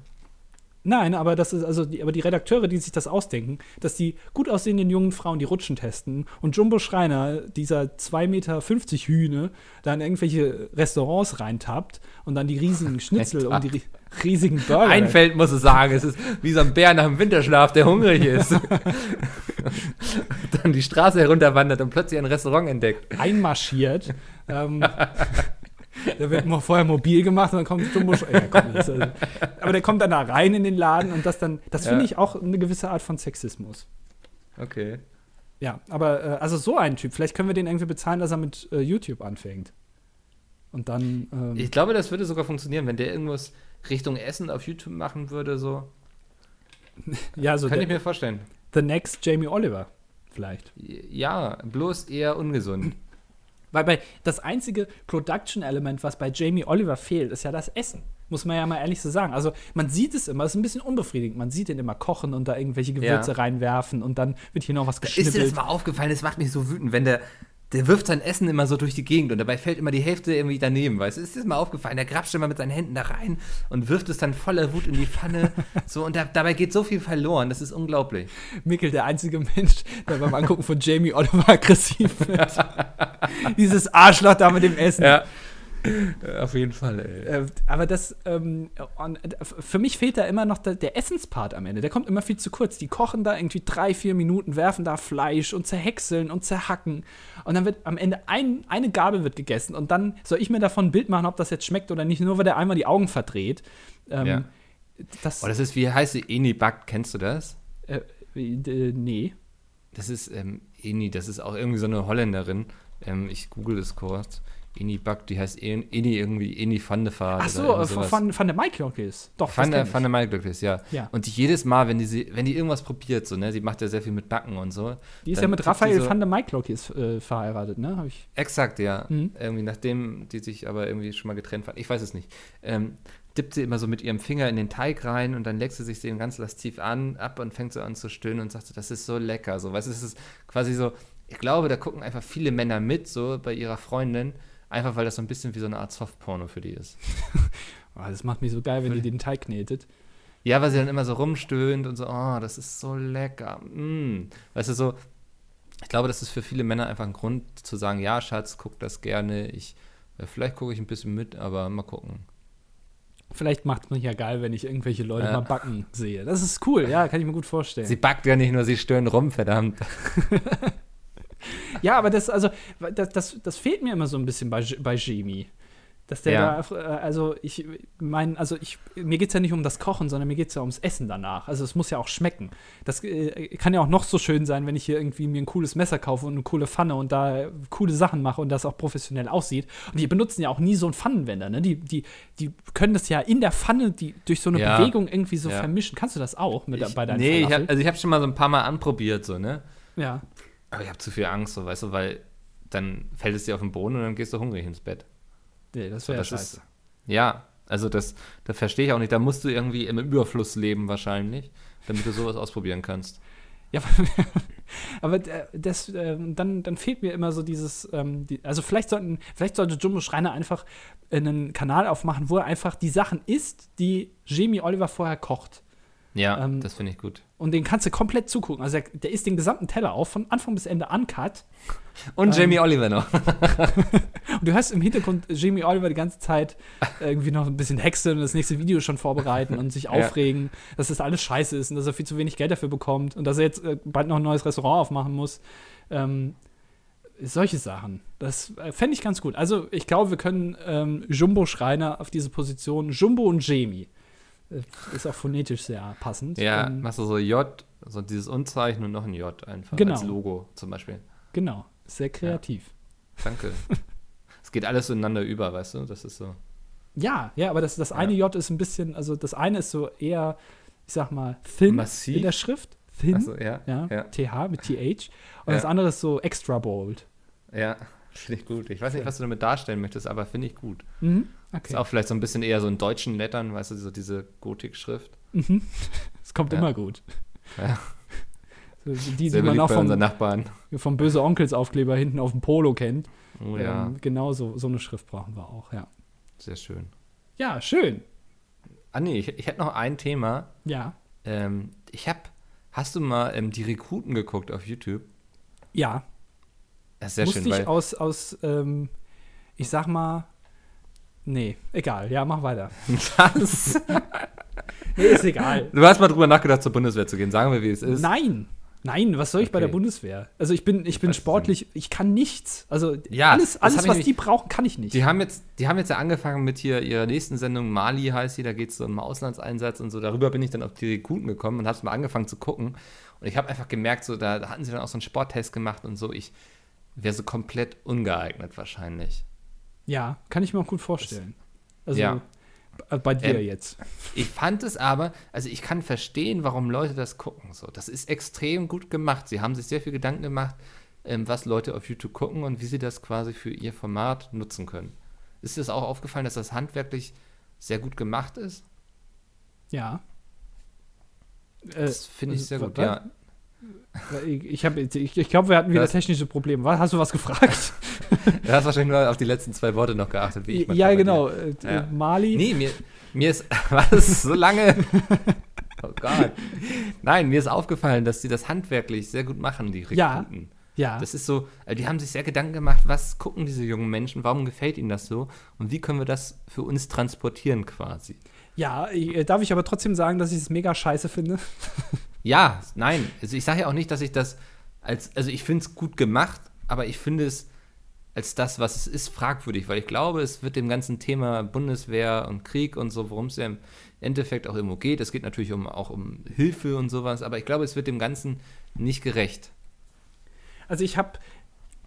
Nein, aber das ist also die, aber die Redakteure, die sich das ausdenken, dass die gut aussehenden jungen Frauen die Rutschen testen und Jumbo Schreiner, dieser 2,50 Meter Hühne, da in irgendwelche Restaurants reintappt und dann die riesigen Schnitzel und die ri riesigen Burger. Einfällt, muss es sagen. Es ist wie so ein Bär nach dem Winterschlaf, der hungrig ist. dann die Straße herunterwandert und plötzlich ein Restaurant entdeckt. einmarschiert. ähm, da wird mal vorher mobil gemacht und dann kommt Jumbo ja, komm, das, also, Aber der kommt dann da rein in den Laden und das dann, das finde Ja. ich auch eine gewisse Art von Sexismus. Okay. Ja, aber äh, also so ein Typ, vielleicht können wir den irgendwie bezahlen, dass er mit äh, YouTube anfängt. Und dann, ähm, Ich glaube, das würde sogar funktionieren, wenn der irgendwas Richtung Essen auf YouTube machen würde, so. ja, so Könnte ich der, mir vorstellen. The Next Jamie Oliver vielleicht. Ja, bloß eher ungesund. Weil bei das einzige Production-Element, was bei Jamie Oliver fehlt, ist ja das Essen. Muss man ja mal ehrlich so sagen. Also man sieht es immer, es ist ein bisschen unbefriedigend. Man sieht ihn immer kochen und da irgendwelche Gewürze Ja. reinwerfen und dann wird hier noch was Ist dir das geschnippelt. mal aufgefallen? Das macht mich so wütend, wenn der. Der wirft sein Essen immer so durch die Gegend und dabei fällt immer die Hälfte irgendwie daneben, weißt du? Ist dir mal aufgefallen? Der grapscht immer mit seinen Händen da rein und wirft es dann voller Wut in die Pfanne. so, und da, dabei geht so viel verloren, das ist unglaublich. Mikkel, der einzige Mensch, der beim Angucken von Jamie Oliver aggressiv wird. Dieses Arschloch da mit dem Essen. Ja. Auf jeden Fall, ey. Äh, aber das, ähm, äh, für mich fehlt da immer noch der, Essenspart am Ende. Der kommt immer viel zu kurz. Die kochen da irgendwie drei, vier Minuten, werfen da Fleisch und zerhäckseln und zerhacken. Und dann wird am Ende ein, eine Gabel wird gegessen. Und dann soll ich mir davon ein Bild machen, ob das jetzt schmeckt oder nicht, nur weil der einmal die Augen verdreht. Ähm, Ja. Das, Oh, das ist, wie heißt sie? Eni Backt, kennst du das? äh, äh, nee. Das ist ähm, Eni, das ist auch irgendwie so eine Holländerin. Ähm, ich google das kurz. Eni Backt, die heißt En- Eni irgendwie, Eni van de Vaart. Ach so, äh, von, von der Mike ist. Doch, Van das Van Maiglück ist, ja. Ja. Und die jedes Mal, wenn die, sie, wenn die irgendwas probiert, so, ne, sie macht ja sehr viel mit Backen und so. Die ist ja mit Raphael so, van der Maiklokis äh, verheiratet, ne? Hab ich. Exakt, ja. Mhm. Irgendwie, nachdem die sich aber irgendwie schon mal getrennt waren. Ich weiß es nicht. Ähm, dippt sie immer so mit ihrem Finger in den Teig rein und dann leckt sie sich den ganz lastiv an, ab und fängt so an zu stöhnen und sagt so, das ist so lecker. So, weißt du, es ist quasi so, ich glaube, da gucken einfach viele Männer mit, so bei ihrer Freundin, einfach weil das so ein bisschen wie so eine Art Softporno für die ist. Oh, das macht mich so geil, wenn die den Teig knetet. Ja, weil sie dann immer so rumstöhnt und so, oh, das ist so lecker. Mm. Weißt du, so, ich glaube, das ist für viele Männer einfach ein Grund zu sagen, ja, Schatz, guck das gerne. Ich, äh, vielleicht gucke ich ein bisschen mit, aber mal gucken. Vielleicht macht es mich ja geil, wenn ich irgendwelche Leute Ja. mal backen sehe. Das ist cool, ja, kann ich mir gut vorstellen. Sie backt ja nicht nur, sie stöhnt rum, verdammt. ja, aber das, also, das, das, das fehlt mir immer so ein bisschen bei, bei Jamie. Dass der Ja. da, äh, also ich meine, also ich, mir geht es ja nicht um das Kochen, sondern mir geht es ja ums Essen danach. Also es muss ja auch schmecken. Das äh, kann ja auch noch so schön sein, wenn ich hier irgendwie mir ein cooles Messer kaufe und eine coole Pfanne und da coole Sachen mache und das auch professionell aussieht. Und die benutzen ja auch nie so einen Pfannenwender, ne? Die, die, die können das ja in der Pfanne die, durch so eine Ja. Bewegung irgendwie so Ja. vermischen. Kannst du das auch mit, Ich, bei deinen nee, ich hab, also ich habe schon mal so ein paar Mal anprobiert, so, ne? Ja. Aber ich habe zu viel Angst, so, weißt du, weil dann fällt es dir auf den Boden und dann gehst du hungrig ins Bett. Nee, das wäre ja scheiße. ist, ja, also das, das verstehe ich auch nicht. Da musst du irgendwie im Überfluss leben wahrscheinlich, damit du sowas ausprobieren kannst. Ja, aber äh, das, äh, dann, dann fehlt mir immer so dieses, ähm, also vielleicht sollten, vielleicht sollte Jumbo Schreiner einfach einen Kanal aufmachen, wo er einfach die Sachen isst, die Jamie Oliver vorher kocht. Ja, Ähm, das finde ich gut. Und den kannst du komplett zugucken. Also der, der isst den gesamten Teller auf, von Anfang bis Ende uncut. Und ähm, Jamie Oliver noch. Und du hörst im Hintergrund Jamie Oliver die ganze Zeit irgendwie noch ein bisschen häckseln und das nächste Video schon vorbereiten und sich Ja. aufregen, dass das alles scheiße ist und dass er viel zu wenig Geld dafür bekommt und dass er jetzt äh, bald noch ein neues Restaurant aufmachen muss. Ähm, solche Sachen. Das äh, fände ich ganz gut. Also, ich glaube, wir können ähm, Jumbo Schreiner auf diese Position, Jumbo und Jamie. Äh, Ist auch phonetisch sehr passend. Ja, Ähm, machst du so J, so dieses Unzeichen und noch ein J einfach Genau. als Logo zum Beispiel. genau. Sehr kreativ. Danke. es geht alles ineinander über, weißt du? Das ist so. Ja, ja, aber das, das Ja. eine J ist ein bisschen, also das eine ist so eher, ich sag mal, thin Massiv? in der Schrift. Thin. Achso, ja. ja, ja. TH mit TH. Und Ja. das andere ist so extra bold. Ja, finde ich gut. Ich weiß nicht, was du damit darstellen möchtest, aber finde ich gut. Mhm. Ist Okay. auch vielleicht so ein bisschen eher so in deutschen Lettern, weißt du, so diese Gotik-Schrift. Mhm. Es kommt Ja. immer gut. Ja. So, Die, die Sehr man beliebt auch vom, unseren Nachbarn. vom böse Onkels-Aufkleber hinten auf dem Polo kennt. Oh ja, Ähm, genau so, so eine Schrift brauchen wir auch, ja. sehr schön. Ja, schön. Ah nee, ich, ich hätte noch ein Thema. Ja. Ähm, ich habe, hast du mal ähm, die Rekruten geguckt auf YouTube? Ja. Das ist sehr Musste schön, ich aus, aus ähm, ich sag mal, nee, egal. Ja, mach weiter. das, Nee, ist egal. du hast mal drüber nachgedacht, zur Bundeswehr zu gehen. Sagen wir, wie es ist. Nein. Nein, was soll ich bei der Okay. Bundeswehr? Also ich bin, ich bin es sportlich, ich kann nichts. Also Ja, alles, alles was die brauchen, kann ich nicht. Die haben jetzt, die haben jetzt ja angefangen mit hier ihrer nächsten Sendung, Mali heißt sie, da geht es so um Auslandseinsatz und so. Darüber bin ich dann auf die Rekruten gekommen und habe mal angefangen zu gucken. Und ich habe einfach gemerkt, so, da hatten sie dann auch so einen Sporttest gemacht und so. Ich wäre so komplett ungeeignet wahrscheinlich. Ja, kann ich mir auch gut vorstellen. Also Ja. b- bei dir Ähm, jetzt. Ich fand es aber, also ich kann verstehen, warum Leute das gucken. So, das ist extrem gut gemacht. Sie haben sich sehr viel Gedanken gemacht, ähm, was Leute auf YouTube gucken und wie sie das quasi für ihr Format nutzen können. Ist dir das auch aufgefallen, dass das handwerklich sehr gut gemacht ist? Ja. Äh, Das finde ich also, sehr gut, ja. Ich, ich, hab ich, ich glaube, wir hatten wieder Das- technische Probleme. Hast du was gefragt? Du hast wahrscheinlich nur auf die letzten zwei Worte noch geachtet, wie ich manchmal ja, genau. Äh, Ja. Mali. Nee, mir, mir ist, was, so lange? Oh Gott. Nein, mir ist aufgefallen, dass sie das handwerklich sehr gut machen, die Ja. Rekruten. Ja. Das ist so, äh, die haben sich sehr Gedanken gemacht, was gucken diese jungen Menschen, warum gefällt ihnen das so und wie können wir das für uns transportieren quasi. Ja, äh, darf ich aber trotzdem sagen, dass ich es mega scheiße finde? Ja, nein, also ich sage ja auch nicht, dass ich das als, also ich finde es gut gemacht, aber ich finde es als das, was es ist, fragwürdig, weil ich glaube, es wird dem ganzen Thema Bundeswehr und Krieg und so, worum es ja im Endeffekt auch immer geht, es geht natürlich um, auch um Hilfe und sowas, aber ich glaube, es wird dem Ganzen nicht gerecht. Also ich habe,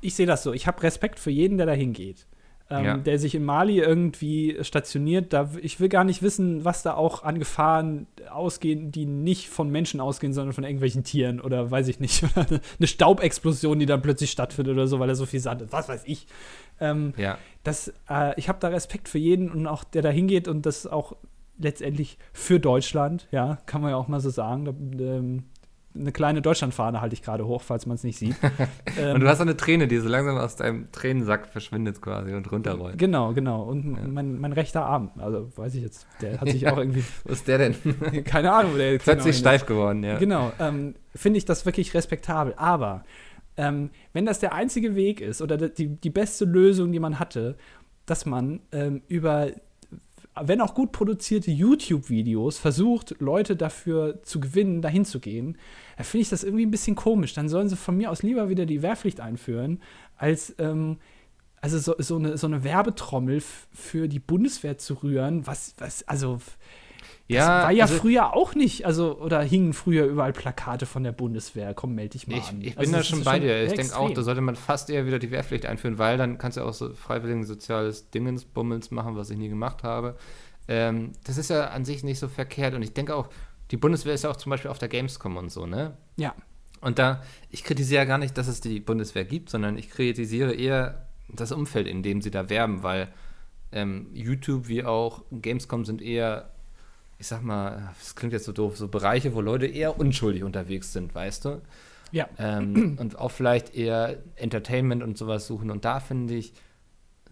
ich sehe das so, ich habe Respekt für jeden, der da hingeht. Ähm, Ja. Der sich in Mali irgendwie stationiert. Da, ich will gar nicht wissen, was da auch an Gefahren ausgehen, die nicht von Menschen ausgehen, sondern von irgendwelchen Tieren oder weiß ich nicht. Eine Staubexplosion, die dann plötzlich stattfindet oder so, weil er so viel Sand ist. Was weiß ich. Ähm, Ja, das, äh, ich habe da Respekt für jeden und auch der da hingeht und das auch letztendlich für Deutschland, ja, kann man ja auch mal so sagen. Da, ähm, eine kleine Deutschlandfahne halte ich gerade hoch, falls man es nicht sieht. Ähm, und du hast eine Träne, die so langsam aus deinem Tränensack verschwindet quasi und runterrollt. Genau, genau. Und Ja. mein, mein rechter Arm, also weiß ich jetzt, der hat sich auch irgendwie, Wo ist der denn? keine Ahnung, wo der jetzt Plötzlich genau steif geworden, ja. Genau, ähm, finde ich das wirklich respektabel. Aber ähm, wenn das der einzige Weg ist oder die, die beste Lösung, die man hatte, dass man ähm, über, wenn auch gut produzierte YouTube-Videos versucht, Leute dafür zu gewinnen, dahin zu gehen, da finde ich das irgendwie ein bisschen komisch. Dann sollen sie von mir aus lieber wieder die Wehrpflicht einführen, als ähm, also so, so, eine, so eine Werbetrommel für die Bundeswehr zu rühren, was, was, also das war ja also- früher auch nicht, also oder hingen früher überall Plakate von der Bundeswehr, komm, melde dich mal Ich, an. ich bin Also da schon bei dir. Ich denke auch, da sollte man fast eher wieder die Wehrpflicht einführen, weil dann kannst du auch so freiwilligen soziales Dingensbummels machen, was ich nie gemacht habe. Ähm, das ist ja an sich nicht so verkehrt und ich denke auch, die Bundeswehr ist ja auch zum Beispiel auf der Gamescom und so, ne? Ja, Und da, ich kritisiere ja gar nicht, dass es die Bundeswehr gibt, sondern ich kritisiere eher das Umfeld, in dem sie da werben, weil ähm, YouTube wie auch Gamescom sind eher, ich sag mal, das klingt jetzt so doof, so Bereiche, wo Leute eher unschuldig unterwegs sind, weißt du? ja. ähm, und auch vielleicht eher Entertainment und sowas suchen. Und da finde ich,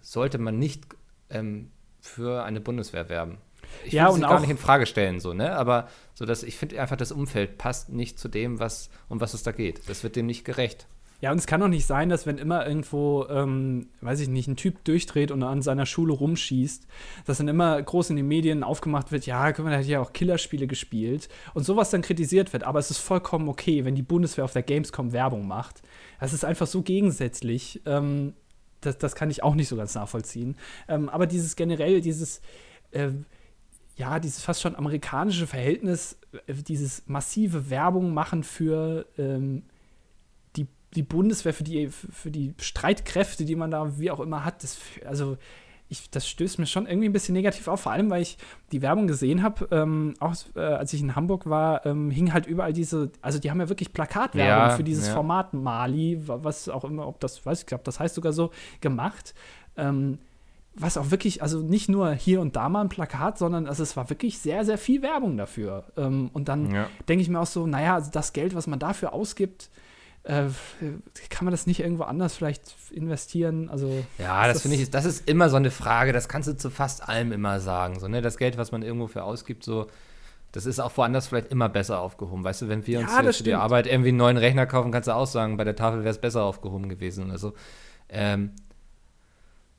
sollte man nicht ähm, für eine Bundeswehr werben. Ich Ja, will und sie gar auch- nicht in Frage stellen, so, ne? Aber so dass ich finde einfach, das Umfeld passt nicht zu dem, was, um was es da geht. Das wird dem nicht gerecht. Ja, und es kann doch nicht sein, dass wenn immer irgendwo, ähm, weiß ich nicht, ein Typ durchdreht und an seiner Schule rumschießt, dass dann immer groß in den Medien aufgemacht wird, ja, guck mal, der hat ja auch Killerspiele gespielt und sowas dann kritisiert wird. Aber es ist vollkommen okay, wenn die Bundeswehr auf der Gamescom Werbung macht. Das ist einfach so gegensätzlich. Ähm, das, das kann ich auch nicht so ganz nachvollziehen. Ähm, aber dieses generell, dieses, äh, ja, dieses fast schon amerikanische Verhältnis, äh, dieses massive Werbung machen für ähm, die, Bundeswehr, für die, für die Streitkräfte, die man da wie auch immer hat, das, also ich, das stößt mir schon irgendwie ein bisschen negativ auf, vor allem weil ich die Werbung gesehen habe, ähm, auch äh, als ich in Hamburg war, ähm, hing halt überall diese, also die haben ja wirklich Plakatwerbung Ja, für dieses ja. Format Mali, wa- was auch immer, ob das, weiß ich glaube, das heißt sogar so, gemacht. Ähm, was auch wirklich, also nicht nur hier und da mal ein Plakat, sondern also es war wirklich sehr, sehr viel Werbung dafür. Ähm, und dann Ja. denke ich mir auch so, naja, also das Geld, was man dafür ausgibt, äh, kann man das nicht irgendwo anders vielleicht investieren? Also Ja, ist das finde ich, das ist immer so eine Frage, das kannst du zu fast allem immer sagen. So, ne? Das Geld, was man irgendwo für ausgibt, so, das ist auch woanders vielleicht immer besser aufgehoben. Weißt du, wenn wir uns Ja, das für die. Arbeit irgendwie einen neuen Rechner kaufen, kannst du auch sagen, bei der Tafel wäre es besser aufgehoben gewesen. Also, ähm,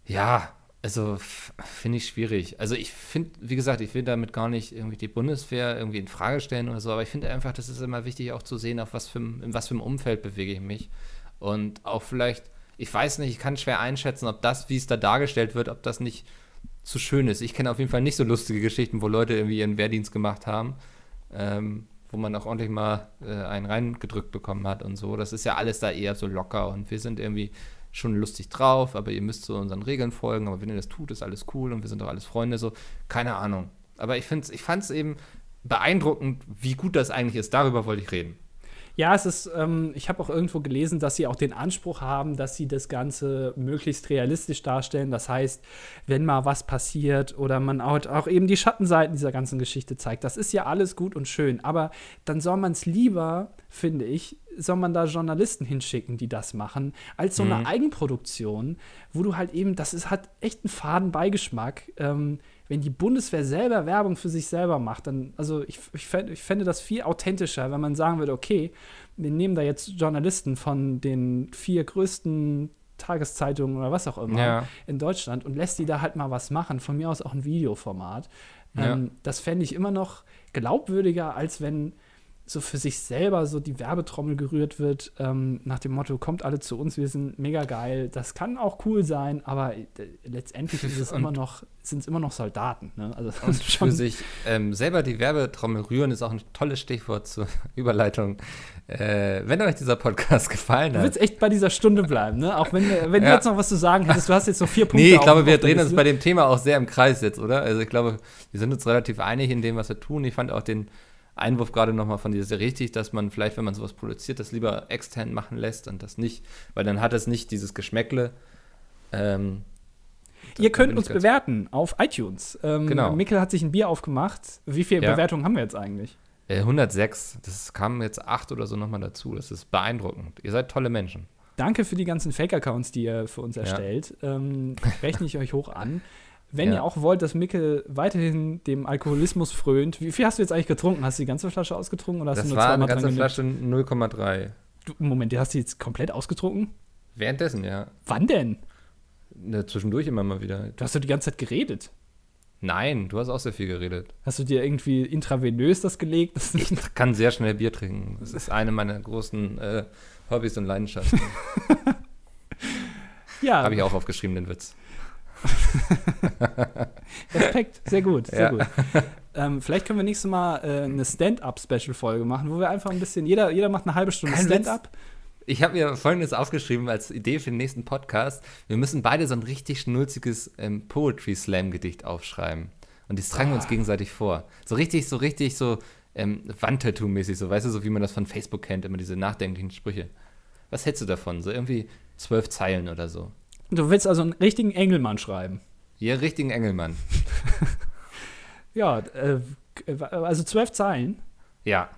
ja, also finde ich schwierig. Also ich finde, wie gesagt, ich will damit gar nicht irgendwie die Bundeswehr irgendwie in Frage stellen oder so, aber ich finde einfach, das ist immer wichtig auch zu sehen, auf was für, in was für einem Umfeld bewege ich mich. Und auch vielleicht, ich weiß nicht, ich kann schwer einschätzen, ob das, wie es da dargestellt wird, ob das nicht zu schön ist. Ich kenne auf jeden Fall nicht so lustige Geschichten, wo Leute irgendwie ihren Wehrdienst gemacht haben, ähm, wo man auch ordentlich mal äh, einen reingedrückt bekommen hat und so. Das ist ja alles da eher so locker und wir sind irgendwie schon lustig drauf, aber ihr müsst so unseren Regeln folgen, aber wenn ihr das tut, ist alles cool und wir sind doch alles Freunde, so, keine Ahnung. Aber ich, find's, ich fand es eben beeindruckend, wie gut das eigentlich ist. Darüber wollte ich reden. Ja, es ist, ähm, ich habe auch irgendwo gelesen, dass sie auch den Anspruch haben, dass sie das Ganze möglichst realistisch darstellen. Das heißt, wenn mal was passiert oder man auch, auch eben die Schattenseiten dieser ganzen Geschichte zeigt, das ist ja alles gut und schön. Aber dann soll man es lieber, finde ich, soll man da Journalisten hinschicken, die das machen, als so Mhm. eine Eigenproduktion, wo du halt eben, das ist, hat echt einen faden Beigeschmack. Ähm, wenn die Bundeswehr selber Werbung für sich selber macht, dann, also ich, ich, fänd, ich fände das viel authentischer, wenn man sagen würde, okay, wir nehmen da jetzt Journalisten von den vier größten Tageszeitungen oder was auch immer Ja. in Deutschland und lässt die da halt mal was machen, von mir aus auch ein Videoformat. Ja. Ähm, das fände ich immer noch glaubwürdiger, als wenn so für sich selber so die Werbetrommel gerührt wird, ähm, nach dem Motto, kommt alle zu uns, wir sind mega geil. Das kann auch cool sein, aber äh, letztendlich ist es Und- immer noch, sind es immer noch Soldaten. Ne? Also Und für sich ähm, selber die Werbetrommel rühren ist auch ein tolles Stichwort zur Überleitung. Äh, wenn euch dieser Podcast gefallen Du hat. willst echt bei dieser Stunde bleiben, ne? Auch wenn, wenn du Ja. jetzt noch was zu sagen hättest, du hast jetzt noch vier Punkte. Nee, ich glaube, wir drehen uns bei dem Thema auch sehr im Kreis jetzt, oder? Also ich glaube, wir sind uns relativ einig in dem, was wir tun. Ich fand auch den Einwurf gerade nochmal von dir sehr richtig, dass man vielleicht, wenn man sowas produziert, das lieber extern machen lässt und das nicht, weil dann hat es nicht dieses Geschmäckle. Ähm, Ihr könnt uns bewerten auf iTunes. Ähm, Genau. Mikkel hat sich ein Bier aufgemacht. Wie viele Ja. Bewertungen haben wir jetzt eigentlich? Äh, 106, das kamen jetzt acht oder so nochmal dazu. Das ist beeindruckend. Ihr seid tolle Menschen. Danke für die ganzen Fake-Accounts, die ihr für uns erstellt. Ähm, rechne ich euch hoch an. Wenn Ja. ihr auch wollt, dass Mikkel weiterhin dem Alkoholismus frönt, wie viel hast du jetzt eigentlich getrunken? Hast du die ganze Flasche ausgetrunken oder hast Das du nur war eine ganze? Flasche 0,3. Du, Moment, die hast du jetzt komplett ausgetrunken? Währenddessen, ja. Wann denn? Ne, zwischendurch immer mal wieder. Du hast doch die ganze Zeit geredet. Nein, du hast auch sehr viel geredet. Hast du dir irgendwie intravenös das gelegt? Ich kann sehr schnell Bier trinken. Das ist eine meiner großen äh, Hobbys und Leidenschaften. ja, Habe ich auch aufgeschrieben, den Witz. Respekt, sehr gut, sehr Ja. gut. Ähm, vielleicht können wir nächstes Mal äh, eine Stand-up-Special-Folge machen, wo wir einfach ein bisschen, jeder, jeder macht eine halbe Stunde. Stand-up. Ich habe mir Folgendes aufgeschrieben als Idee für den nächsten Podcast. Wir müssen beide so ein richtig schnulziges ähm, Poetry-Slam-Gedicht aufschreiben. Und das tragen wir uns gegenseitig vor. So richtig, so richtig, so ähm, Wandtattoo-mäßig, so weißt du, so wie man das von Facebook kennt, immer diese nachdenklichen Sprüche. Was hältst du davon? So irgendwie zwölf Zeilen oder so. Du willst also einen richtigen Engelmann schreiben. Ihr richtigen Engelmann. Ja, äh, also zwölf Zeilen. Ja.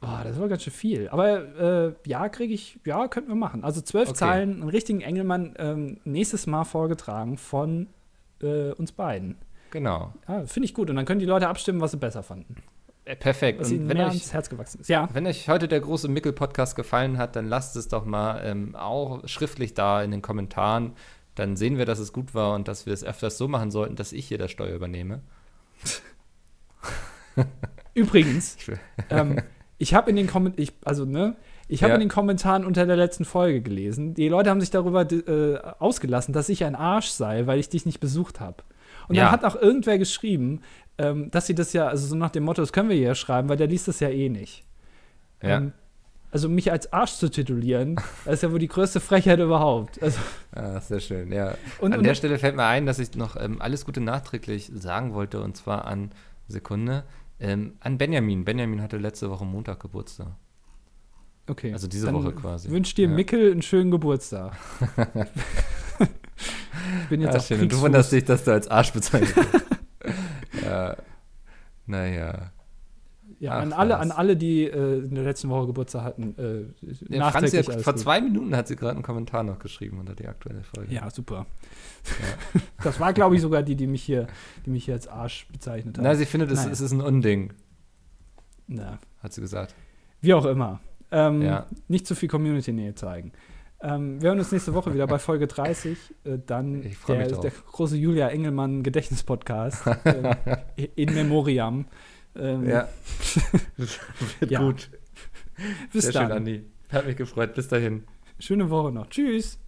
Oh, das war ganz schön viel. Aber äh, ja, kriege ich, ja, könnten wir machen. Also zwölf Okay. Zeilen, einen richtigen Engelmann ähm, nächstes Mal vorgetragen von äh, uns beiden. Genau. Ja, Finde ich gut. Und dann können die Leute abstimmen, was sie besser fanden. Perfekt. Was Und wenn mehr euch, ans Herz gewachsen ist. Ja, Wenn euch heute der große Mickel-Podcast gefallen hat, dann lasst es doch mal ähm, auch schriftlich da in den Kommentaren. Dann sehen wir, dass es gut war und dass wir es öfters so machen sollten, dass ich hier das Steuer übernehme. übrigens, ähm, ich habe in den Kommentaren, also ne, ich habe Ja. in den Kommentaren unter der letzten Folge gelesen, die Leute haben sich darüber äh, ausgelassen, dass ich ein Arsch sei, weil ich dich nicht besucht habe. Und Ja. dann hat auch irgendwer geschrieben, ähm, dass sie das ja, also so nach dem Motto, das können wir hier schreiben, weil der liest das ja eh nicht. Ja. Ähm, also mich als Arsch zu titulieren, das ist ja wohl die größte Frechheit überhaupt. Also, Ah, sehr schön, ja. und, an und, der Stelle fällt mir ein, dass ich noch ähm, alles Gute nachträglich sagen wollte und zwar an Sekunde. Ähm, an Benjamin. Benjamin hatte letzte Woche Montag Geburtstag. okay. Also diese Woche quasi. Wünsche dir Ja. Mickel einen schönen Geburtstag. Ich bin jetzt Ah, auf schön. Und du wunderst dich, dass du als Arsch bezeichnet wirst. ja. Naja. Ja, Ach, an alle, was. an alle, die äh, in der letzten Woche Geburtstag hatten, äh, Ja, Franzi hat, vor gut. zwei Minuten hat sie gerade einen Kommentar noch geschrieben unter die aktuelle Folge. Ja, super. Das war, glaube ich, sogar die, die mich hier, die mich hier als Arsch bezeichnet hat. Na, sie findet, es, es ist ein Unding, Na, hat sie gesagt. wie auch immer. Ähm, Ja. Nicht zu viel Community-Nähe zeigen. Ähm, wir hören uns nächste Woche wieder bei Folge 30. Äh, dann der, der große Julia Engelmann Gedächtnis-Podcast. ähm, in Memoriam. Ähm, Ja. Wird Ja. gut. Bis Sehr dann. schön, Andi. Hat mich gefreut. Bis dahin. Schöne Woche noch. Tschüss.